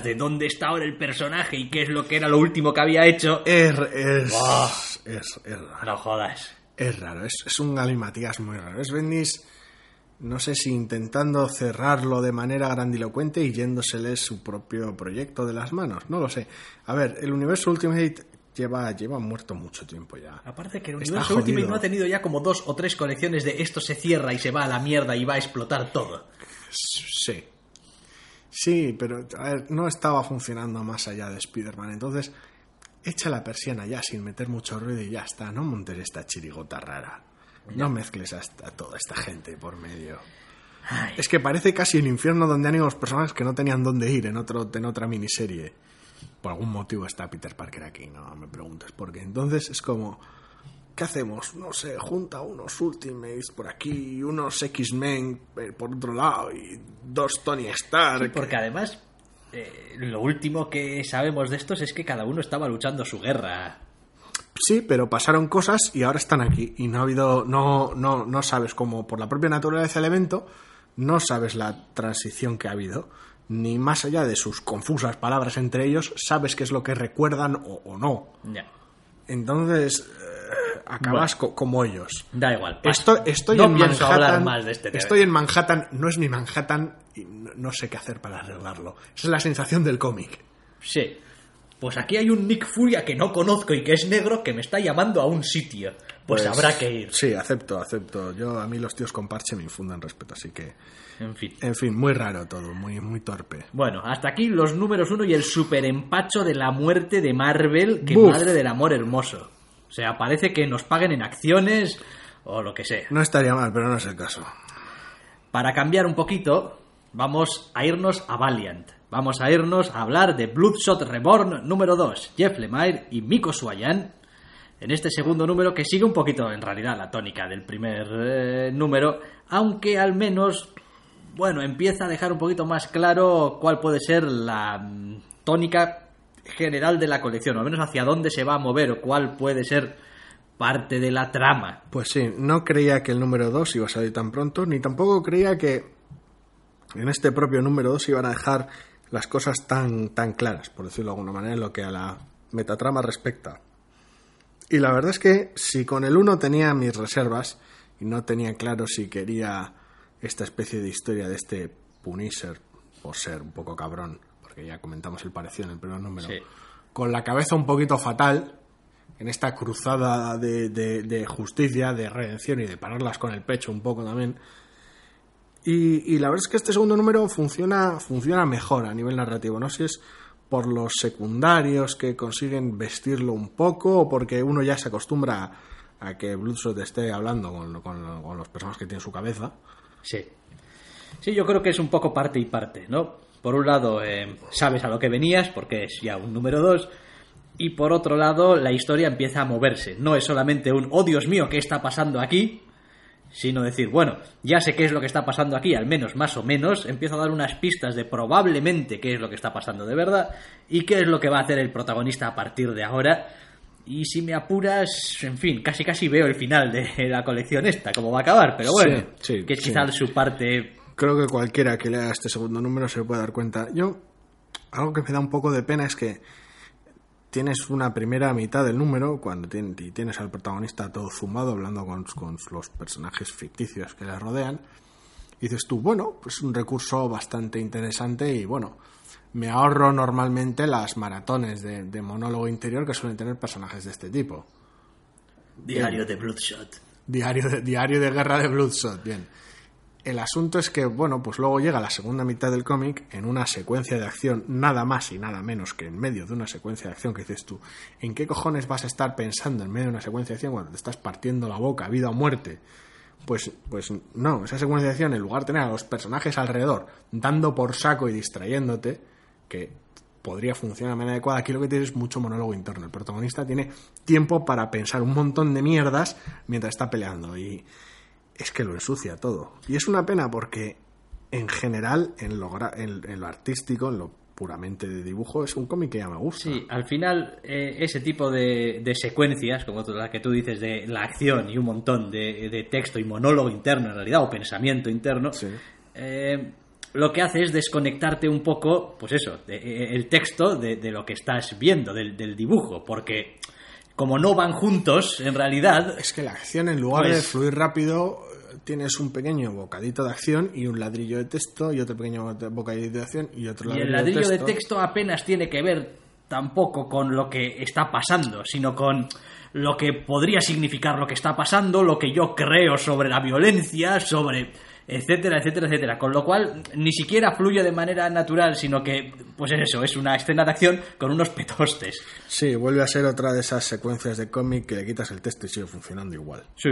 de dónde está ahora el personaje y qué es lo que era lo último que había hecho. es, es, Buah. es, es raro. No jodas. Es raro, es, es un galimatías muy raro. Es Bendis, no sé si intentando cerrarlo de manera grandilocuente y yéndosele su propio proyecto de las manos. No lo sé. A ver, el universo Ultimate lleva, lleva muerto mucho tiempo ya. Aparte que el universo Ultimate no ha tenido ya como dos o tres colecciones de esto se cierra y se va a la mierda y va a explotar todo. Sí. Sí, pero a ver, no estaba funcionando más allá de Spider-Man. Entonces, echa la persiana ya sin meter mucho ruido y ya está. No montes esta chirigota rara. No mezcles a, toda esta gente por medio. Ay, Es que parece casi el infierno donde han ido los personajes que no tenían dónde ir en, otro, en otra miniserie. Por algún motivo está Peter Parker aquí, no me preguntes por qué. Entonces es como, ¿qué hacemos? No sé, junta unos Ultimates por aquí, unos X-Men eh, por otro lado y dos Tony Stark. Sí, porque además eh, lo último que sabemos de estos es que cada uno estaba luchando su guerra. Sí, pero pasaron cosas y ahora están aquí. Y no ha habido, no, no, no sabes cómo, por la propia naturaleza del evento, no sabes la transición que ha habido. Ni más allá de sus confusas palabras entre ellos, sabes qué es lo que recuerdan o, o no. Ya. Entonces, acabas co- como ellos. Da igual. Estoy, estoy no en Manhattan. hablar más de este tema. estoy en Manhattan, no es mi Manhattan y no, sé qué hacer para arreglarlo. Esa es la sensación del cómic. Sí. Pues aquí hay un Nick Furia que no conozco y que es negro que me está llamando a un sitio. Pues, habrá que ir. Sí, acepto, acepto. Yo a mí los tíos con parche me infunden respeto, así que, En fin. en fin, muy raro todo, muy, muy torpe. Bueno, hasta aquí los números uno y el super empacho de la muerte de Marvel, que Buf. madre del amor hermoso. O sea, parece que nos paguen en acciones o lo que sea. No estaría mal, pero no es el caso. Para cambiar un poquito, vamos a irnos a Valiant. Vamos a irnos a hablar de Bloodshot Reborn número 2, Jeff Lemire y Miko Suayan. En este segundo número que sigue un poquito en realidad la tónica del primer eh, número, aunque al menos, bueno, empieza a dejar un poquito más claro cuál puede ser la mm, tónica general de la colección, o al menos hacia dónde se va a mover o cuál puede ser parte de la trama. Pues sí, no creía que el número 2 iba a salir tan pronto, ni tampoco creía que en este propio número 2 iban a dejar las cosas tan, tan claras, por decirlo de alguna manera, en lo que a la metatrama respecta. Y la verdad es que si con el 1 tenía mis reservas y no tenía claro si quería esta especie de historia de este Punisher, por ser un poco cabrón, porque ya comentamos el parecido en el primer número, Sí. con la cabeza un poquito fatal, en esta cruzada de, de- de justicia, de redención y de pararlas con el pecho un poco también. Y, y la verdad es que este segundo número funciona, funciona mejor a nivel narrativo. No sé si es por los secundarios que consiguen vestirlo un poco o porque uno ya se acostumbra a, que Bloodshot esté hablando con, con- con los personajes que tiene en su cabeza. Sí. Sí, yo creo que es un poco parte y parte, ¿no? Por un lado, eh, sabes a lo que venías, porque es ya un número dos, y por otro lado, la historia empieza a moverse. No es solamente un, oh Dios mío, ¿qué está pasando aquí? Sino decir, bueno, ya sé qué es lo que está pasando aquí, al menos más o menos, empiezo a dar unas pistas de probablemente qué es lo que está pasando de verdad y qué es lo que va a hacer el protagonista a partir de ahora. Y si me apuras, en fin, casi casi veo el final de la colección esta, cómo va a acabar, pero bueno, Sí, sí, que es sí. quizás su parte Creo que cualquiera que lea este segundo número se puede dar cuenta. Yo, algo que me da un poco de pena es que tienes una primera mitad del número cuando tienes al protagonista todo zumbado hablando con, con los personajes ficticios que le rodean. Y dices tú, bueno, pues un recurso bastante interesante y bueno, me ahorro normalmente las maratones de, de monólogo interior que suelen tener personajes de este tipo. diario de Bloodshot. Diario de, diario de guerra de Bloodshot, bien. El asunto es que, bueno, pues luego llega la segunda mitad del cómic en una secuencia de acción, nada más y nada menos que en medio de una secuencia de acción que dices tú, ¿en qué cojones vas a estar pensando en medio de una secuencia de acción cuando te estás partiendo la boca, vida o muerte? Pues, pues no, esa secuencia de acción, en lugar de tener a los personajes alrededor dando por saco y distrayéndote, que podría funcionar de manera adecuada, aquí lo que tienes es mucho monólogo interno. El protagonista tiene tiempo para pensar un montón de mierdas mientras está peleando y es que lo ensucia todo. Y es una pena porque en general, en lo, en- en lo artístico, en lo puramente de dibujo, es un cómic que ya me gusta. Sí, al final eh, ese tipo de, de secuencias, como la que tú dices de la acción y un montón de, de texto y monólogo interno en realidad, o pensamiento interno, Sí. eh, lo que hace es desconectarte un poco, pues eso, de- eh, el texto de, de lo que estás viendo, del, del dibujo, porque como no van juntos, en realidad, Es que la acción, en lugar Pues- de fluir rápido, eh, tienes un pequeño bocadito de acción y un ladrillo de texto y otro pequeño bocadito de acción y otro Y ladrillo, el ladrillo de texto. texto apenas tiene que ver tampoco con lo que está pasando, sino con lo que podría significar lo que está pasando, lo que yo creo sobre la violencia, sobre etcétera, etcétera, etcétera. Con lo cual ni siquiera fluye de manera natural, sino que, pues es eso, es una escena de acción con unos petostes. Sí, vuelve a ser otra de esas secuencias de cómic que le quitas el texto y sigue funcionando igual. Sí,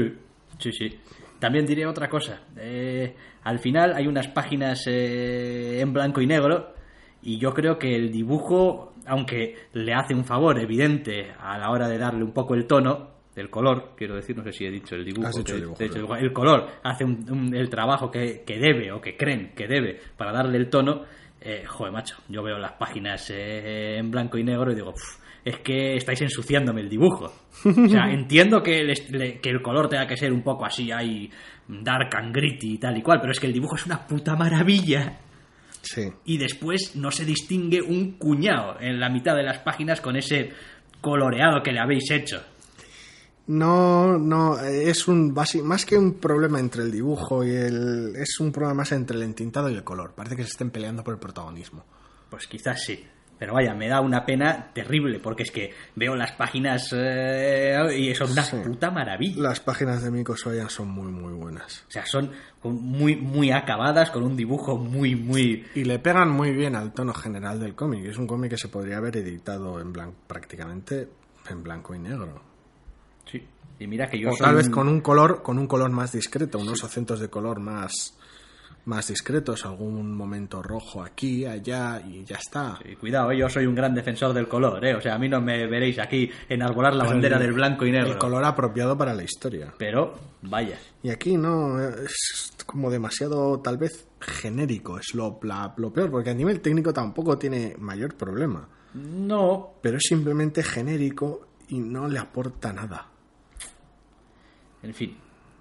sí, sí. También diré otra cosa. Eh, al final hay unas páginas eh, en blanco y negro y yo creo que el dibujo, aunque le hace un favor evidente a la hora de darle un poco el tono, el color, quiero decir, no sé si he dicho el dibujo, que- el dibujo, el, color hace un- un- el trabajo que, que debe o que creen que debe para darle el tono. Eh, joder, macho, yo veo las páginas eh, en blanco y negro y digo, "Uf, es que estáis ensuciándome el dibujo. O sea, entiendo que el, que el color tenga que ser un poco así, ahí, dark and gritty y tal y cual, pero es que el dibujo es una puta maravilla. Sí. Y después no se distingue un cuñado en la mitad de las páginas con ese coloreado que le habéis hecho. No, no, es un más que un problema entre el dibujo y el. Es un problema más entre el entintado y el color. Parece que se estén peleando por el protagonismo. Pues quizás sí. Pero vaya, me da una pena terrible, porque es que veo las páginas eh, y son una Sí. puta maravilla. Las páginas de Miko Soyan son muy, muy buenas. O sea, son muy, muy acabadas, con un dibujo muy, muy... Y le pegan muy bien al tono general del cómic. Es un cómic que se podría haber editado en blanco, prácticamente en blanco y negro. Sí. Y mira que yo o tal vez un- con un color, con un color más discreto, unos acentos de color más, más discretos, algún momento rojo aquí, allá y ya está. Sí, cuidado, eh, yo soy un gran defensor del color, ¿eh? O sea, a mí no me veréis aquí enarbolar la Pero bandera el- del blanco y negro. El color apropiado para la historia. Pero, vaya. Y aquí no, es como demasiado tal vez genérico, es lo, la- lo peor, porque a nivel técnico tampoco tiene mayor problema. No, Pero es simplemente genérico y no le aporta nada. En fin,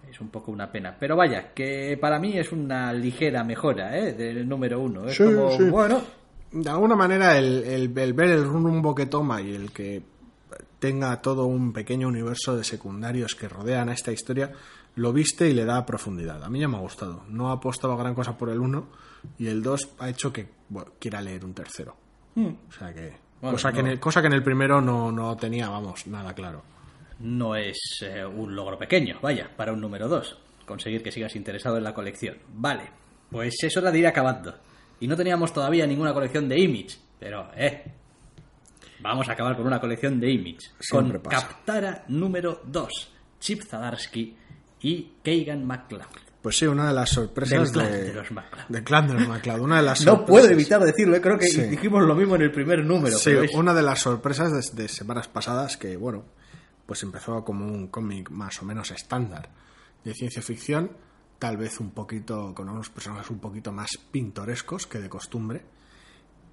es un poco una pena. Pero vaya, que para mí es una ligera mejora, ¿eh? Del número uno. Es Sí, como, sí. bueno, De alguna manera, el, el- el ver el rumbo que toma y el que tenga todo un pequeño universo de secundarios que rodean a esta historia, lo viste y le da profundidad. A mí ya me ha gustado. No ha apostado gran cosa por el 1 y el 2 ha hecho que bueno, quiera leer un tercero. O sea que. Cosa, que en el, cosa que en el primero no, no tenía, vamos, nada claro. No es eh, un logro pequeño, vaya, para un número dos. Conseguir que sigas interesado en la colección. Vale, pues es hora de ir acabando. Y no teníamos todavía ninguna colección de Image, pero, eh. Vamos a acabar con una colección de Image. Siempre con pasa. Captara número 2, Chip Zadarsky y Kagan McCloud. Pues sí, una de las sorpresas Del de, de los del clan de los McCloud. Una de las No puedo evitar decirlo, eh, creo que Sí. dijimos lo mismo en el primer número. Sí, pero es- una de las sorpresas de, de semanas pasadas que, bueno, pues empezó como un cómic más o menos estándar de ciencia ficción, tal vez un poquito, con unos personajes un poquito más pintorescos que de costumbre,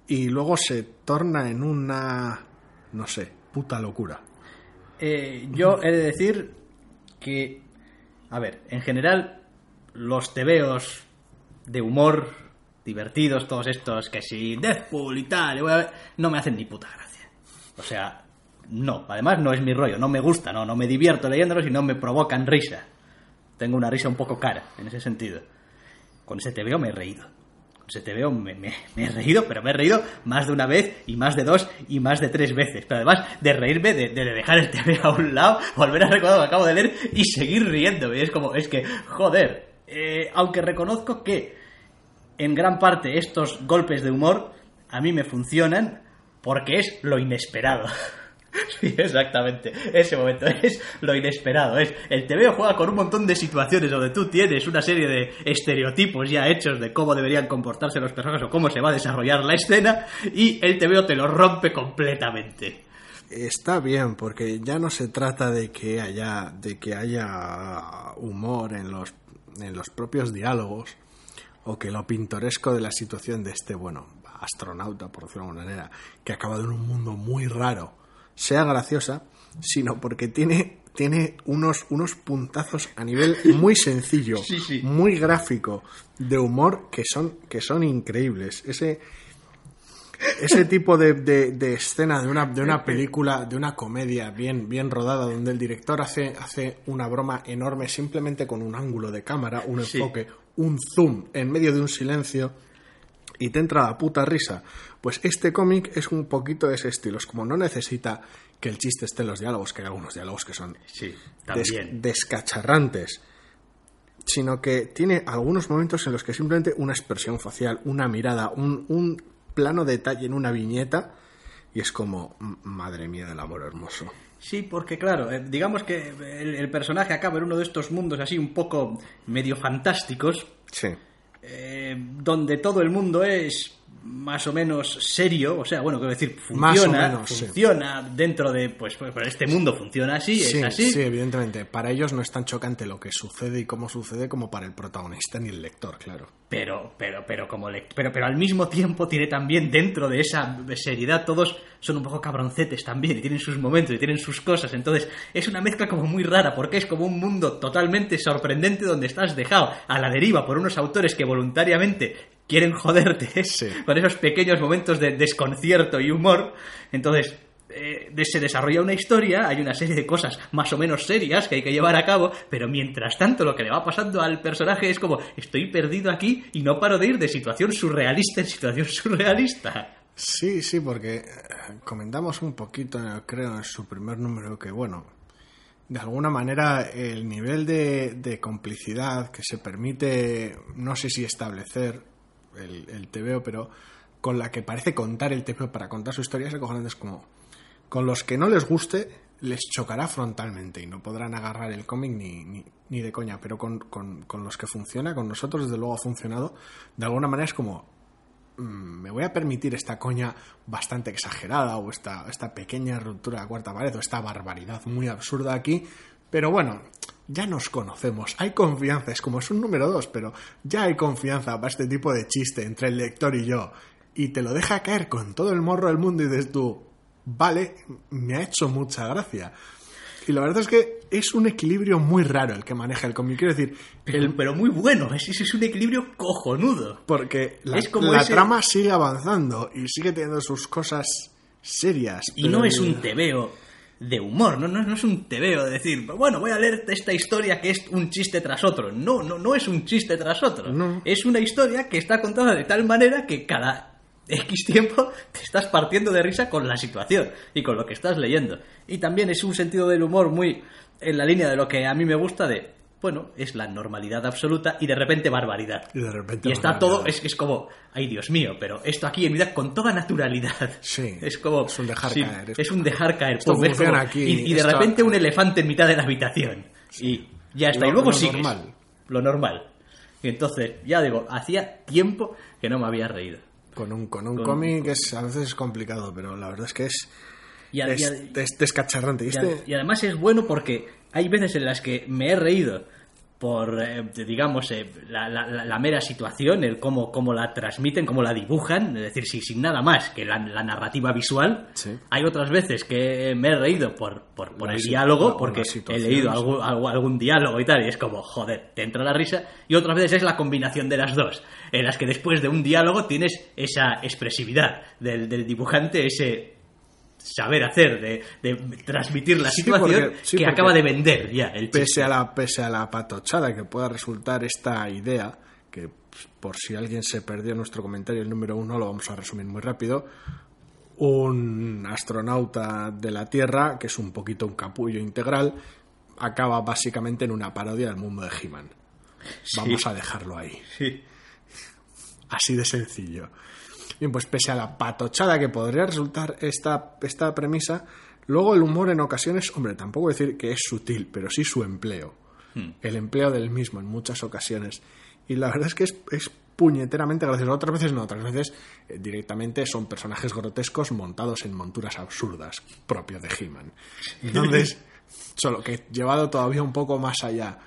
y luego se torna en una, no sé, puta locura. Eh, yo he de decir que, a ver, en general, los tebeos de humor divertidos, todos estos, que si Deadpool y tal, no me hacen ni puta gracia. O sea, no, además no es mi rollo, no me gusta, no, no me divierto leyéndolos y no me provocan risa. Tengo una risa un poco cara, en ese sentido. Con ese tebeo me he reído. Con ese tebeo me, he reído, pero me he reído más de una vez, y más de dos, y más de tres veces. Pero además de reírme, de, de dejar el tebeo a un lado, volver a recordar lo que acabo de leer y seguir riéndome. Es como, es que, joder, eh, aunque reconozco que en gran parte estos golpes de humor a mí me funcionan porque es lo inesperado. Sí, exactamente. Ese momento es lo inesperado. Es el TVO juega con un montón de situaciones donde tú tienes una serie de estereotipos ya hechos de cómo deberían comportarse los personajes o cómo se va a desarrollar la escena y el TVO te lo rompe completamente. Está bien, porque ya no se trata de que haya, de que haya humor en los, en los propios diálogos, o que lo pintoresco de la situación de este, bueno, astronauta, por decirlo de alguna manera, que ha acabado en un mundo muy raro, sea graciosa, sino porque tiene, tiene unos, unos puntazos a nivel muy sencillo, Sí, sí. muy gráfico, de humor, que son, que son increíbles. Ese, ese tipo de, de- de escena de una, de una película, de una comedia bien, bien rodada, donde el director hace, hace una broma enorme simplemente con un ángulo de cámara, un Sí. enfoque, un zoom en medio de un silencio y te entra la puta risa. Pues este cómic es un poquito de ese estilo. Es como no necesita que el chiste esté en los diálogos, que hay algunos diálogos que son Sí, des- descacharrantes, sino que tiene algunos momentos en los que simplemente una expresión facial, una mirada, un, un plano detalle en una viñeta, y es como, "M- madre mía del amor hermoso. Sí, porque claro, eh, digamos que el, el personaje acaba en uno de estos mundos así un poco medio fantásticos, Sí. eh, donde todo el mundo es más o menos serio, o sea, bueno, quiero decir, Más o funciona, sí. funciona dentro de, pues, pues, pues, este mundo funciona así, Sí, es así, sí, evidentemente. Para ellos no es tan chocante lo que sucede y cómo sucede como para el protagonista ni el lector, claro. pero, pero, pero como le, pero, pero al mismo tiempo tiene también dentro de esa seriedad todos son un poco cabroncetes también y tienen sus momentos y tienen sus cosas, entonces es una mezcla como muy rara porque es como un mundo totalmente sorprendente donde estás dejado a la deriva por unos autores que voluntariamente quieren joderte Sí. con esos pequeños momentos de desconcierto y humor, entonces eh, se desarrolla una historia, hay una serie de cosas más o menos serias que hay que llevar a cabo, pero mientras tanto lo que le va pasando al personaje es como estoy perdido aquí y no paro de ir de situación surrealista en situación surrealista. Sí, sí, porque eh, comentamos un poquito, eh, creo, en su primer número que, bueno, de alguna manera el nivel de, de complicidad que se permite, no sé si establecer el, el TVO, pero con la que parece contar el TVO para contar su historia es acojonante. Es como, con los que no les guste, les chocará frontalmente y no podrán agarrar el cómic ni, ni, ni de coña, pero con, con, con los que funciona, con nosotros desde luego ha funcionado, de alguna manera es como, mm, me voy a permitir esta coña bastante exagerada o esta, esta pequeña ruptura de la cuarta pared o esta barbaridad muy absurda aquí, pero bueno, ya nos conocemos, hay confianza, es como es un número dos, pero ya hay confianza para este tipo de chiste entre el lector y yo, y te lo deja caer con todo el morro del mundo y dices tú, vale, me ha hecho mucha gracia. Y la verdad es que es un equilibrio muy raro el que maneja el cómic. Quiero decir, Pero, pero muy bueno, es, es un equilibrio cojonudo. porque la, Es como la ese- trama sigue avanzando y sigue teniendo sus cosas serias. Y no es un tebeo de humor, no, no, no es un tebeo de decir, bueno, voy a leer esta historia que es un chiste tras otro. No, no, no es un chiste tras otro. No. Es una historia que está contada de tal manera que cada X tiempo te estás partiendo de risa con la situación y con lo que estás leyendo. Y también es un sentido del humor muy en la línea de lo que a mí me gusta de, bueno, es la normalidad absoluta y de repente barbaridad. Y de repente Y está barbaridad. todo, es, es como, ay Dios mío, pero esto aquí en vida con toda naturalidad. Sí, Es como. es un dejar sí, caer, es Es un dejar caer. Esto pum, es funciona como- aquí, y, y de esto- repente un elefante en mitad de la habitación. Y ya está. Lo- y luego lo sigues. normal. Lo normal. Y entonces, ya digo, hacía tiempo que no me había reído. Con un, con un Con- cómic es, a veces es complicado, pero la verdad es que es, Y, a- es, y a- es descacharrante. Y y a- este- y además es bueno porque hay veces en las que me he reído por, eh, digamos, eh, la, la- la- mera situación, el cómo, cómo la transmiten, cómo la dibujan, es decir, si, sin nada más que la, la narrativa visual. Sí. Hay otras veces que me he reído por, por, el diálogo, porque he leído algún, algún, algún diálogo y tal, y es como, joder, te entra la risa. Y otras veces es la combinación de las dos, en las que después de un diálogo tienes esa expresividad del, del dibujante, ese saber hacer, de, de transmitir la Sí, situación porque- sí, que acaba de vender ya el chiste. pese a la pese a la patochada que pueda resultar esta idea que pues, por si alguien se perdió nuestro comentario el número uno lo vamos a resumir muy rápido un astronauta de la Tierra que es un poquito un capullo integral acaba básicamente en una parodia del mundo de He-Man vamos a dejarlo ahí Sí. Así de sencillo. Bien, pues pese a la patochada que podría resultar esta, esta premisa, luego el humor en ocasiones, hombre, tampoco decir que es sutil, pero sí su empleo. El empleo del mismo en muchas ocasiones. Y la verdad es que es, es puñeteramente gracioso. Otras veces no, otras veces eh, directamente son personajes grotescos montados en monturas absurdas, propio de He-Man. Entonces, solo que llevado todavía un poco más allá.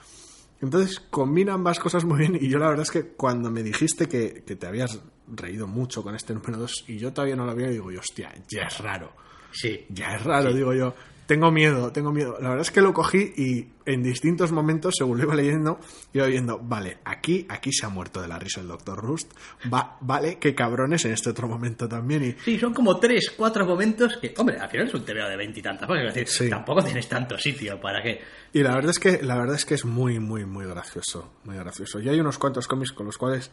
Entonces combina ambas cosas muy bien y yo la verdad es que cuando me dijiste que, que te habías reído mucho con este número 2 y yo todavía no lo había, digo, yo, hostia, ya es raro, Sí. ya es raro, digo yo, tengo miedo, tengo miedo. La verdad es que lo cogí y en distintos momentos, según lo iba leyendo, iba viendo, vale, aquí, aquí se ha muerto de la risa el Dr. Rust, va, vale, qué cabrones en este otro momento también y Sí, son como tres, cuatro momentos que, hombre, al final es un TVO de veintitantas páginas, es decir, Sí. tampoco tienes tanto sitio para que... Y la verdad es que la verdad es que es muy muy muy gracioso, muy gracioso. Y hay unos cuantos cómics con los cuales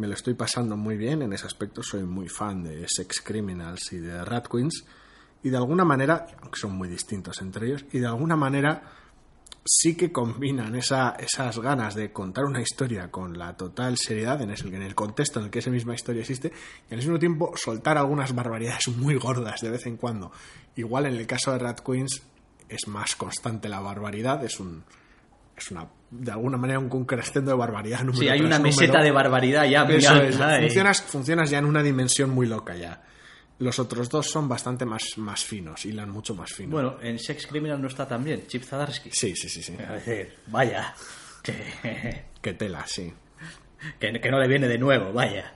me lo estoy pasando muy bien en ese aspecto. Soy muy fan de Sex Criminals y de Rat Queens y de alguna manera, aunque son muy distintos entre ellos, y de alguna manera sí que combinan esa, esas ganas de contar una historia con la total seriedad en, ese, en el contexto en el que esa misma historia existe y al mismo tiempo soltar algunas barbaridades muy gordas de vez en cuando. Igual en el caso de Rat Queens es más constante la barbaridad, es un es una de alguna manera un, un crescendo de barbaridad. número Sí, hay una número. meseta de barbaridad ya Eso es, funcionas, funcionas ya en una dimensión muy loca ya. Los otros dos son bastante más, más finos, hilan mucho más fino. Bueno, en Sex Criminal no está tan bien, Chip Zadarsky. Sí, sí, sí, sí. Es decir, vaya, que, Qué tela, sí. que, que no le viene de nuevo, vaya,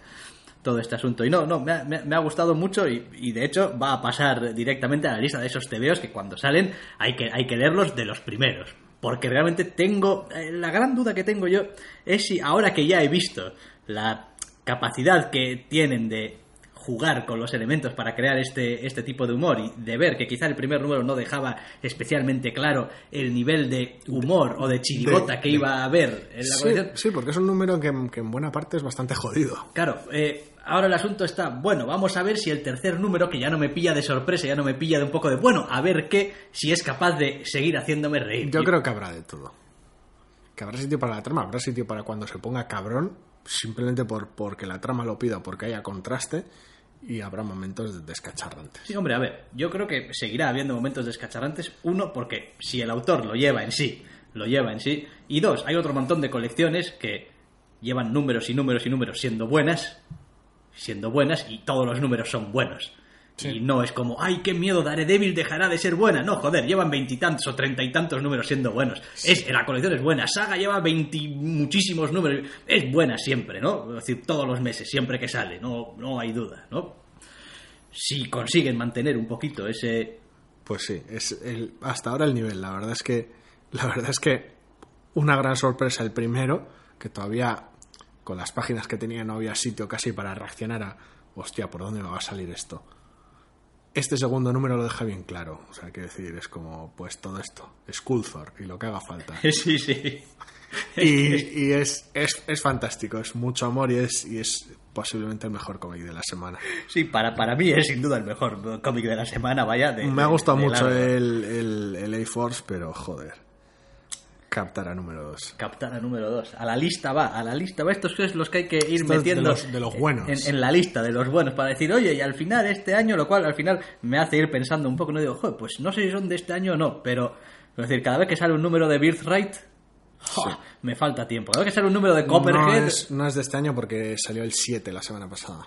todo este asunto. Y no, no, me ha, me ha- gustado mucho y, y de hecho va a pasar directamente a la lista de esos TVOs que cuando salen hay que, hay que leerlos de los primeros. Porque realmente tengo, eh, la gran duda que tengo yo es si ahora que ya he visto la capacidad que tienen de jugar con los elementos para crear este, este tipo de humor y de ver que quizá el primer número no dejaba especialmente claro el nivel de humor o de chirigota De- que iba a haber en la Sí, colección. sí, porque es un número que, que en buena parte es bastante jodido. Claro, eh, ahora el asunto está, bueno, vamos a ver si el tercer número, que ya no me pilla de sorpresa, ya no me pilla de un poco de, bueno, a ver qué, si es capaz de seguir haciéndome reír. Yo creo que habrá de todo. Que habrá sitio para la trama, habrá sitio para cuando se ponga cabrón, simplemente por porque la trama lo pida, porque haya contraste, y habrá momentos descacharrantes. Sí, hombre, a ver, yo creo que seguirá habiendo momentos descacharrantes. Uno, porque si el autor lo lleva en sí, lo lleva en sí. Y dos, hay otro montón de colecciones que llevan números y números y números siendo buenas, siendo buenas, y todos los números son buenos. Y no es como, ay, qué miedo, Daredevil dejará de ser buena. No, joder, llevan veintitantos o treinta y tantos números siendo buenos. Es, la colección es buena. Saga lleva veinti muchísimos números. Es buena siempre, ¿no? Es decir, todos los meses, siempre que sale. No, no hay duda, ¿no? Si consiguen mantener un poquito ese... Pues sí, es el, hasta ahora el nivel. La verdad es que, la verdad es que una gran sorpresa el primero, que todavía con las páginas que tenía no había sitio casi para reaccionar a, hostia, ¿por dónde me va a salir esto? Este segundo número lo deja bien claro. O sea, quiero decir, es como, pues todo esto, Skullthor y lo que haga falta. Sí, sí. Y, y es, es, es fantástico, es mucho amor y es, y es posiblemente el mejor cómic de la semana. Sí, para, para mí es sin duda el mejor cómic de la semana, vaya. de- Me ha gustado de mucho el, el, el A-Force, pero joder. Captar a número 2. Captar a número 2. A la lista va, a la lista va. Estos son los que hay que ir Estos de metiendo los- de los buenos. En, en la lista de los buenos para decir, oye, y al final este año, lo cual al final me hace ir pensando un poco, no digo, joder, pues no sé si son de este año o no, pero es decir, cada vez que sale un número de Birthright, me falta tiempo. Cada vez que sale un número de Copperhead, No es, no es de este año porque salió el 7 la semana pasada.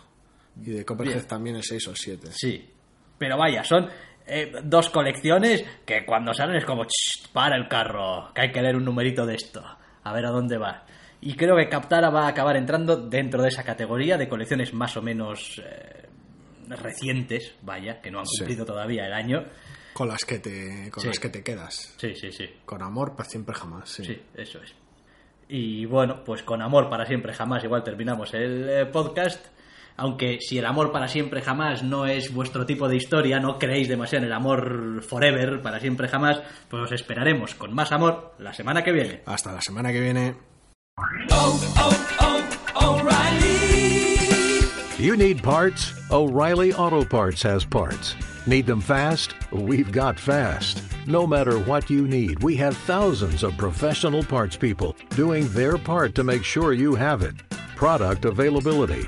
Y de Copperhead Bien. también el 6 o el 7. Sí. Pero vaya, son eh, dos colecciones que cuando salen es como, "Ch, para el carro, que hay que leer un numerito de esto, a ver a dónde va. Y creo que Captara va a acabar entrando dentro de esa categoría de colecciones más o menos eh, recientes, vaya, que no han Sí. cumplido todavía el año. Con las que te, con Sí. las que te quedas. Sí, sí, sí. Con amor para siempre jamás. Sí. Sí, eso es. Y bueno, pues con amor para siempre jamás igual terminamos el eh, podcast. Aunque si el amor para siempre jamás no es vuestro tipo de historia, no creéis demasiado en el amor forever para siempre jamás, pues os esperaremos con más amor la semana que viene. Hasta la semana que viene. You need parts? O'Reilly Auto Parts has parts. Need them fast? We've got fast. No matter what you need, we have thousands of professional parts people doing their part to make sure you have it. Product availability.